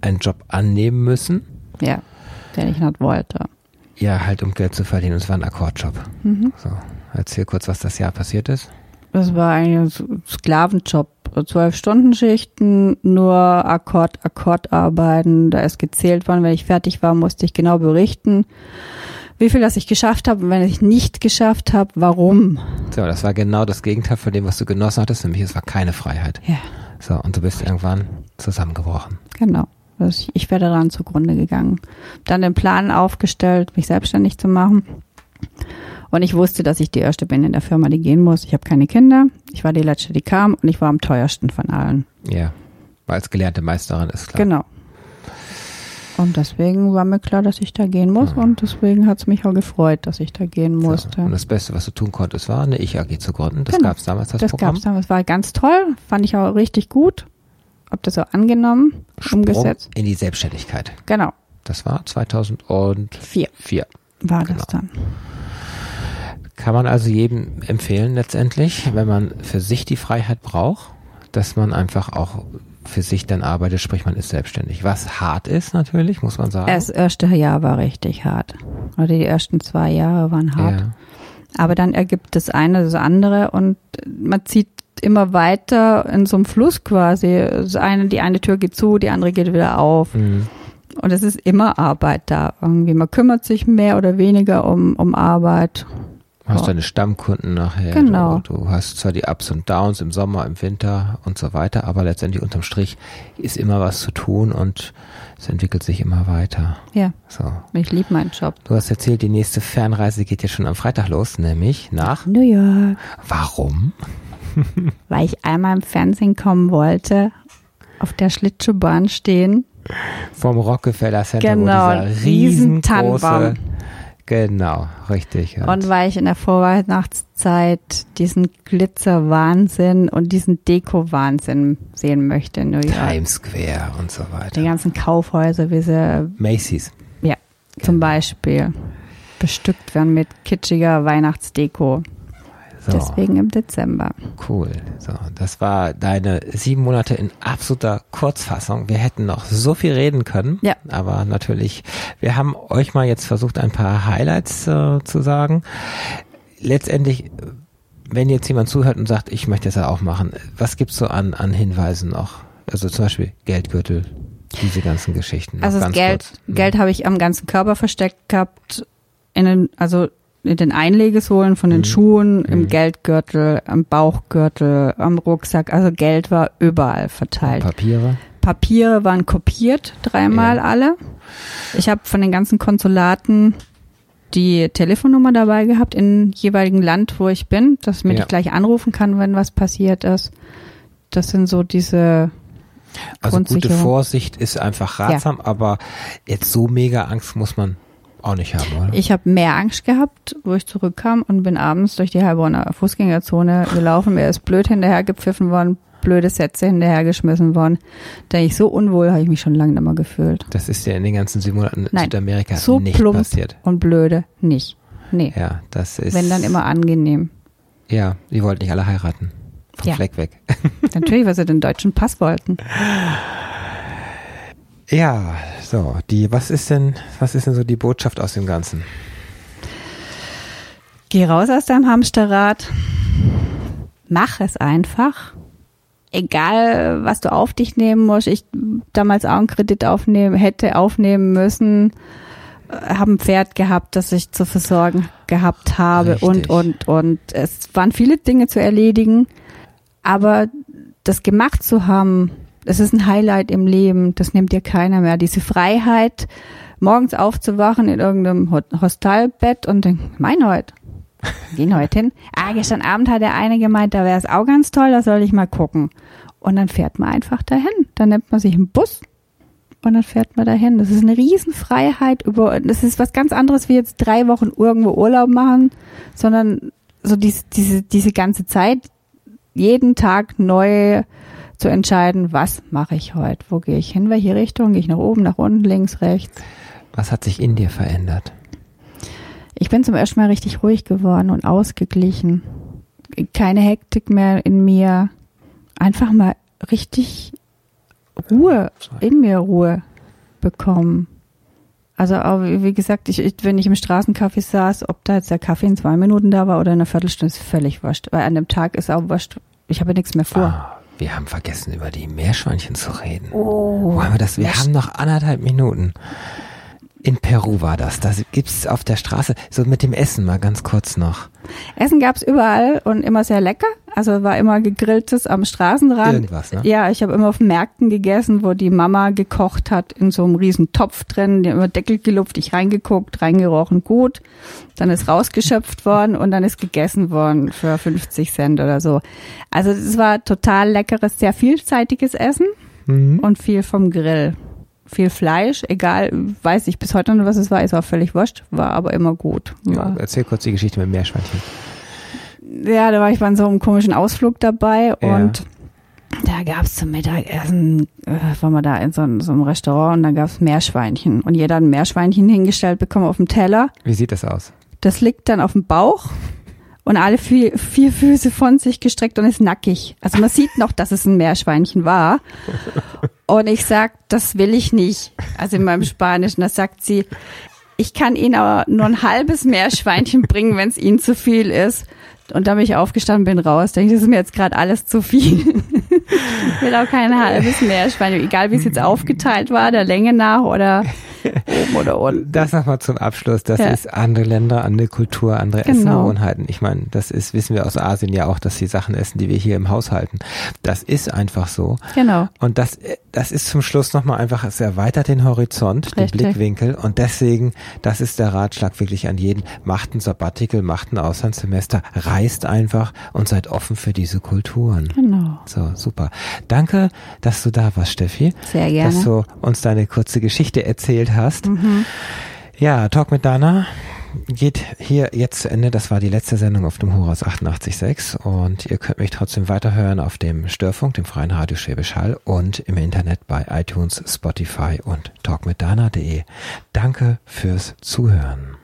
einen Job annehmen müssen, Ja. Der ich nicht wollte. ja, halt um Geld zu verdienen. Und es war ein Akkordjob. Mhm. So, erzähl kurz, was das Jahr passiert ist. Das war ein Sklavenjob. Zwölf Stunden Schichten, nur Akkord, Akkord arbeiten. Da ist gezählt worden. Wenn ich fertig war, musste ich genau berichten, wie viel das ich geschafft habe und wenn ich nicht geschafft habe, warum. So, das war genau das Gegenteil von dem, was du genossen hattest, nämlich es war keine Freiheit. Ja, So, und du bist irgendwann zusammengebrochen. genau. Ich wäre daran zugrunde gegangen. Dann den Plan aufgestellt, mich selbstständig zu machen. Und ich wusste, dass ich die Erste bin in der Firma, die gehen muss. Ich habe keine Kinder. Ich war die Letzte, die kam und ich war am teuersten von allen. Ja, weil als gelernte Meisterin ist klar. Genau. Und deswegen war mir klar, dass ich da gehen muss und deswegen hat es mich auch gefreut, dass ich da gehen musste. und das Beste, was du tun konntest, war eine Ich-AG zu gründen. Das Genau. gab es damals, das, das Programm. gab's damals, war ganz toll, fand ich auch richtig gut. Hab das auch angenommen, Sprung umgesetzt. in die Selbstständigkeit. Genau, Das war 2004. vier war Genau. das dann. Kann man also jedem empfehlen letztendlich, wenn man für sich die Freiheit braucht, dass man einfach auch für sich dann arbeitet, sprich man ist selbstständig. Was hart ist natürlich, muss man sagen. Das erste Jahr war richtig hart. Oder die ersten zwei Jahre waren hart. ja. Aber dann ergibt das eine das andere und man zieht immer weiter in so einem Fluss quasi. Das eine, die eine Tür geht zu, die andere geht wieder auf. Mhm. Und es ist immer Arbeit da irgendwie. Man kümmert sich mehr oder weniger um, um Arbeit. Hast Ja. deine Stammkunden nachher. Genau. Du, du hast zwar die Ups und Downs im Sommer, im Winter und so weiter, aber letztendlich unterm Strich ist immer was zu tun und es entwickelt sich immer weiter. Ja, So. ich liebe meinen Job. Du hast erzählt, die nächste Fernreise geht ja schon am Freitag los, nämlich nach. New York. Warum? Weil ich einmal im Fernsehen kommen wollte, auf der Schlittschuhbahn stehen Vom Rockefeller Center, Genau, wo dieser riesen riesengroße... Genau, richtig. Und weil ich in der Vorweihnachtszeit diesen Glitzer-Wahnsinn und diesen Deko-Wahnsinn sehen möchte in New York. Times Square und so Die weiter. ganzen Kaufhäuser, wie sie Macy's. Ja, zum Genau. Beispiel bestückt werden mit kitschiger Weihnachtsdeko. So. Deswegen im Dezember. Cool. So, das war deine sieben Monate in absoluter Kurzfassung. Wir hätten noch so viel reden können. Ja. Aber natürlich, wir haben euch mal jetzt versucht, ein paar Highlights äh, zu sagen. Letztendlich, wenn jetzt jemand zuhört und sagt, ich möchte das ja auch machen, was gibt's so an, an Hinweisen noch? Also zum Beispiel Geldgürtel, diese ganzen Geschichten. Also das Geld, kurz. Geld habe ich am ganzen Körper versteckt gehabt, in den, also in den Einlegesohlen von den Mhm. Schuhen, im Mhm. Geldgürtel, am Bauchgürtel, am Rucksack. Also Geld war überall verteilt. Papiere. Papiere waren kopiert, dreimal Ja. alle. Ich habe von den ganzen Konsulaten die Telefonnummer dabei gehabt in jeweiligen Land, wo ich bin, dass mir Ja. ich gleich anrufen kann, wenn was passiert ist. Das sind so diese Also gute. Vorsicht ist einfach ratsam, aber jetzt so mega Angst muss man auch nicht haben, oder? Ich habe mehr Angst gehabt, wo ich zurückkam und bin abends durch die Heilbronner Fußgängerzone gelaufen. Mir ist blöd hinterhergepfiffen worden, blöde Sätze hinterhergeschmissen worden. Da ich so unwohl habe ich mich schon lange nicht mehr gefühlt. Das ist ja in den ganzen sieben Monaten in Nein, Südamerika so nicht plump passiert. und blöde nicht. Nee, Ja, das ist. wenn dann immer angenehm. Ja, die wollten nicht alle heiraten. Vom Ja. Fleck weg. Natürlich, weil sie den deutschen Pass wollten. Ja, so, die, was ist denn, was ist denn so die Botschaft aus dem Ganzen? Geh raus aus deinem Hamsterrad. Mach es einfach. Egal, was du auf dich nehmen musst. Ich damals auch einen Kredit aufnehmen, hätte aufnehmen müssen. äh, Habe ein Pferd gehabt, das ich zu versorgen gehabt habe Richtig. und, und, und. Es waren viele Dinge zu erledigen. Aber das gemacht zu haben, das ist ein Highlight im Leben. Das nimmt dir keiner mehr. Diese Freiheit, morgens aufzuwachen in irgendeinem Ho- Hostelbett und denken, mein heute. Gehen heute hin. Ah, gestern Abend hat der eine gemeint, da wäre es auch ganz toll, da soll ich mal gucken. Und dann fährt man einfach dahin. Dann nimmt man sich einen Bus und dann fährt man dahin. Das ist eine Riesenfreiheit über, das ist was ganz anderes wie jetzt drei Wochen irgendwo Urlaub machen, sondern so diese, diese, diese ganze Zeit, jeden Tag neu zu entscheiden, was mache ich heute? Wo gehe ich hin? Welche Richtung? Gehe ich nach oben, nach unten, links, rechts? Was hat sich in dir verändert? Ich bin zum ersten Mal richtig ruhig geworden und ausgeglichen. Keine Hektik mehr in mir. Einfach mal richtig Ruhe, in mir Ruhe bekommen. Also wie gesagt, ich, wenn ich im Straßencafé saß, ob da jetzt der Kaffee in zwei Minuten da war oder in einer Viertelstunde, ist völlig wurscht. Weil an dem Tag ist auch wurscht. Ich habe nichts mehr vor. Ah, wir haben vergessen, über die Meerschweinchen zu reden. Oh. Wo haben wir das? Wir haben noch anderthalb Minuten. In Peru war das. Da gibt's auf der Straße, so mit dem Essen mal ganz kurz noch. Essen gab's überall und immer sehr lecker. Also war immer gegrilltes am Straßenrand. Irgendwas, ne? Ja, ich habe immer auf Märkten gegessen, wo die Mama gekocht hat, in so einem riesen Topf drin, die immer Deckel gelupft, ich reingeguckt, reingerochen, gut. Dann ist rausgeschöpft worden und dann ist gegessen worden für 50 Cent oder so. Also es war total leckeres, sehr vielseitiges Essen Mhm. und viel vom Grill. Viel Fleisch, egal, weiß ich bis heute noch, was es war, ist auch völlig wurscht, war aber immer gut. Ja, War, erzähl kurz die Geschichte mit dem Meerschweinchen. ja, da war ich bei so einem komischen Ausflug dabei Ja. und da gab's zum Mittagessen, äh, waren wir da in so, einem- so einem Restaurant und da gab's Meerschweinchen. Und jeder hat ein Meerschweinchen hingestellt bekommen auf dem Teller. Wie sieht das aus? Das liegt dann auf dem Bauch und alle vier, vier Füße von sich gestreckt und ist nackig. Also man sieht noch, dass es ein Meerschweinchen war. Und ich sag, das will ich nicht. Also in meinem Spanischen, da sagt sie, ich kann Ihnen aber nur ein halbes Meerschweinchen bringen, wenn es Ihnen zu viel ist. Und da bin ich aufgestanden, bin raus. Denke ich, das ist mir jetzt gerade alles zu viel. Ich will auch kein halbes Meerschweinchen, egal wie es jetzt aufgeteilt war, der Länge nach oder Oben oder unten. Das nochmal zum Abschluss. Das Ja. ist andere Länder, andere Kultur, andere Genau. Essensgewohnheiten. Ich meine, das ist, wissen wir aus Asien ja auch, dass sie Sachen essen, die wir hier im Haus halten. Das ist einfach so. Genau. Und das, das ist zum Schluss nochmal einfach, es erweitert den Horizont, den Richtig. Blickwinkel. Und deswegen, das ist der Ratschlag wirklich an jeden. Macht ein Sabbatical, macht ein Auslandssemester, reist einfach und seid offen für diese Kulturen. Genau. So, super. Danke, dass du da warst, Steffi. Sehr gerne. Dass du uns deine kurze Geschichte erzählt hast. Mhm. Ja, Talk mit Dana geht hier jetzt zu Ende. Das war die letzte Sendung auf dem Horas 88.6 und ihr könnt mich trotzdem weiterhören auf dem Störfunk, dem freien Radio Schwäbisch Hall und im Internet bei iTunes, Spotify und talkmitdana.de. Danke fürs Zuhören.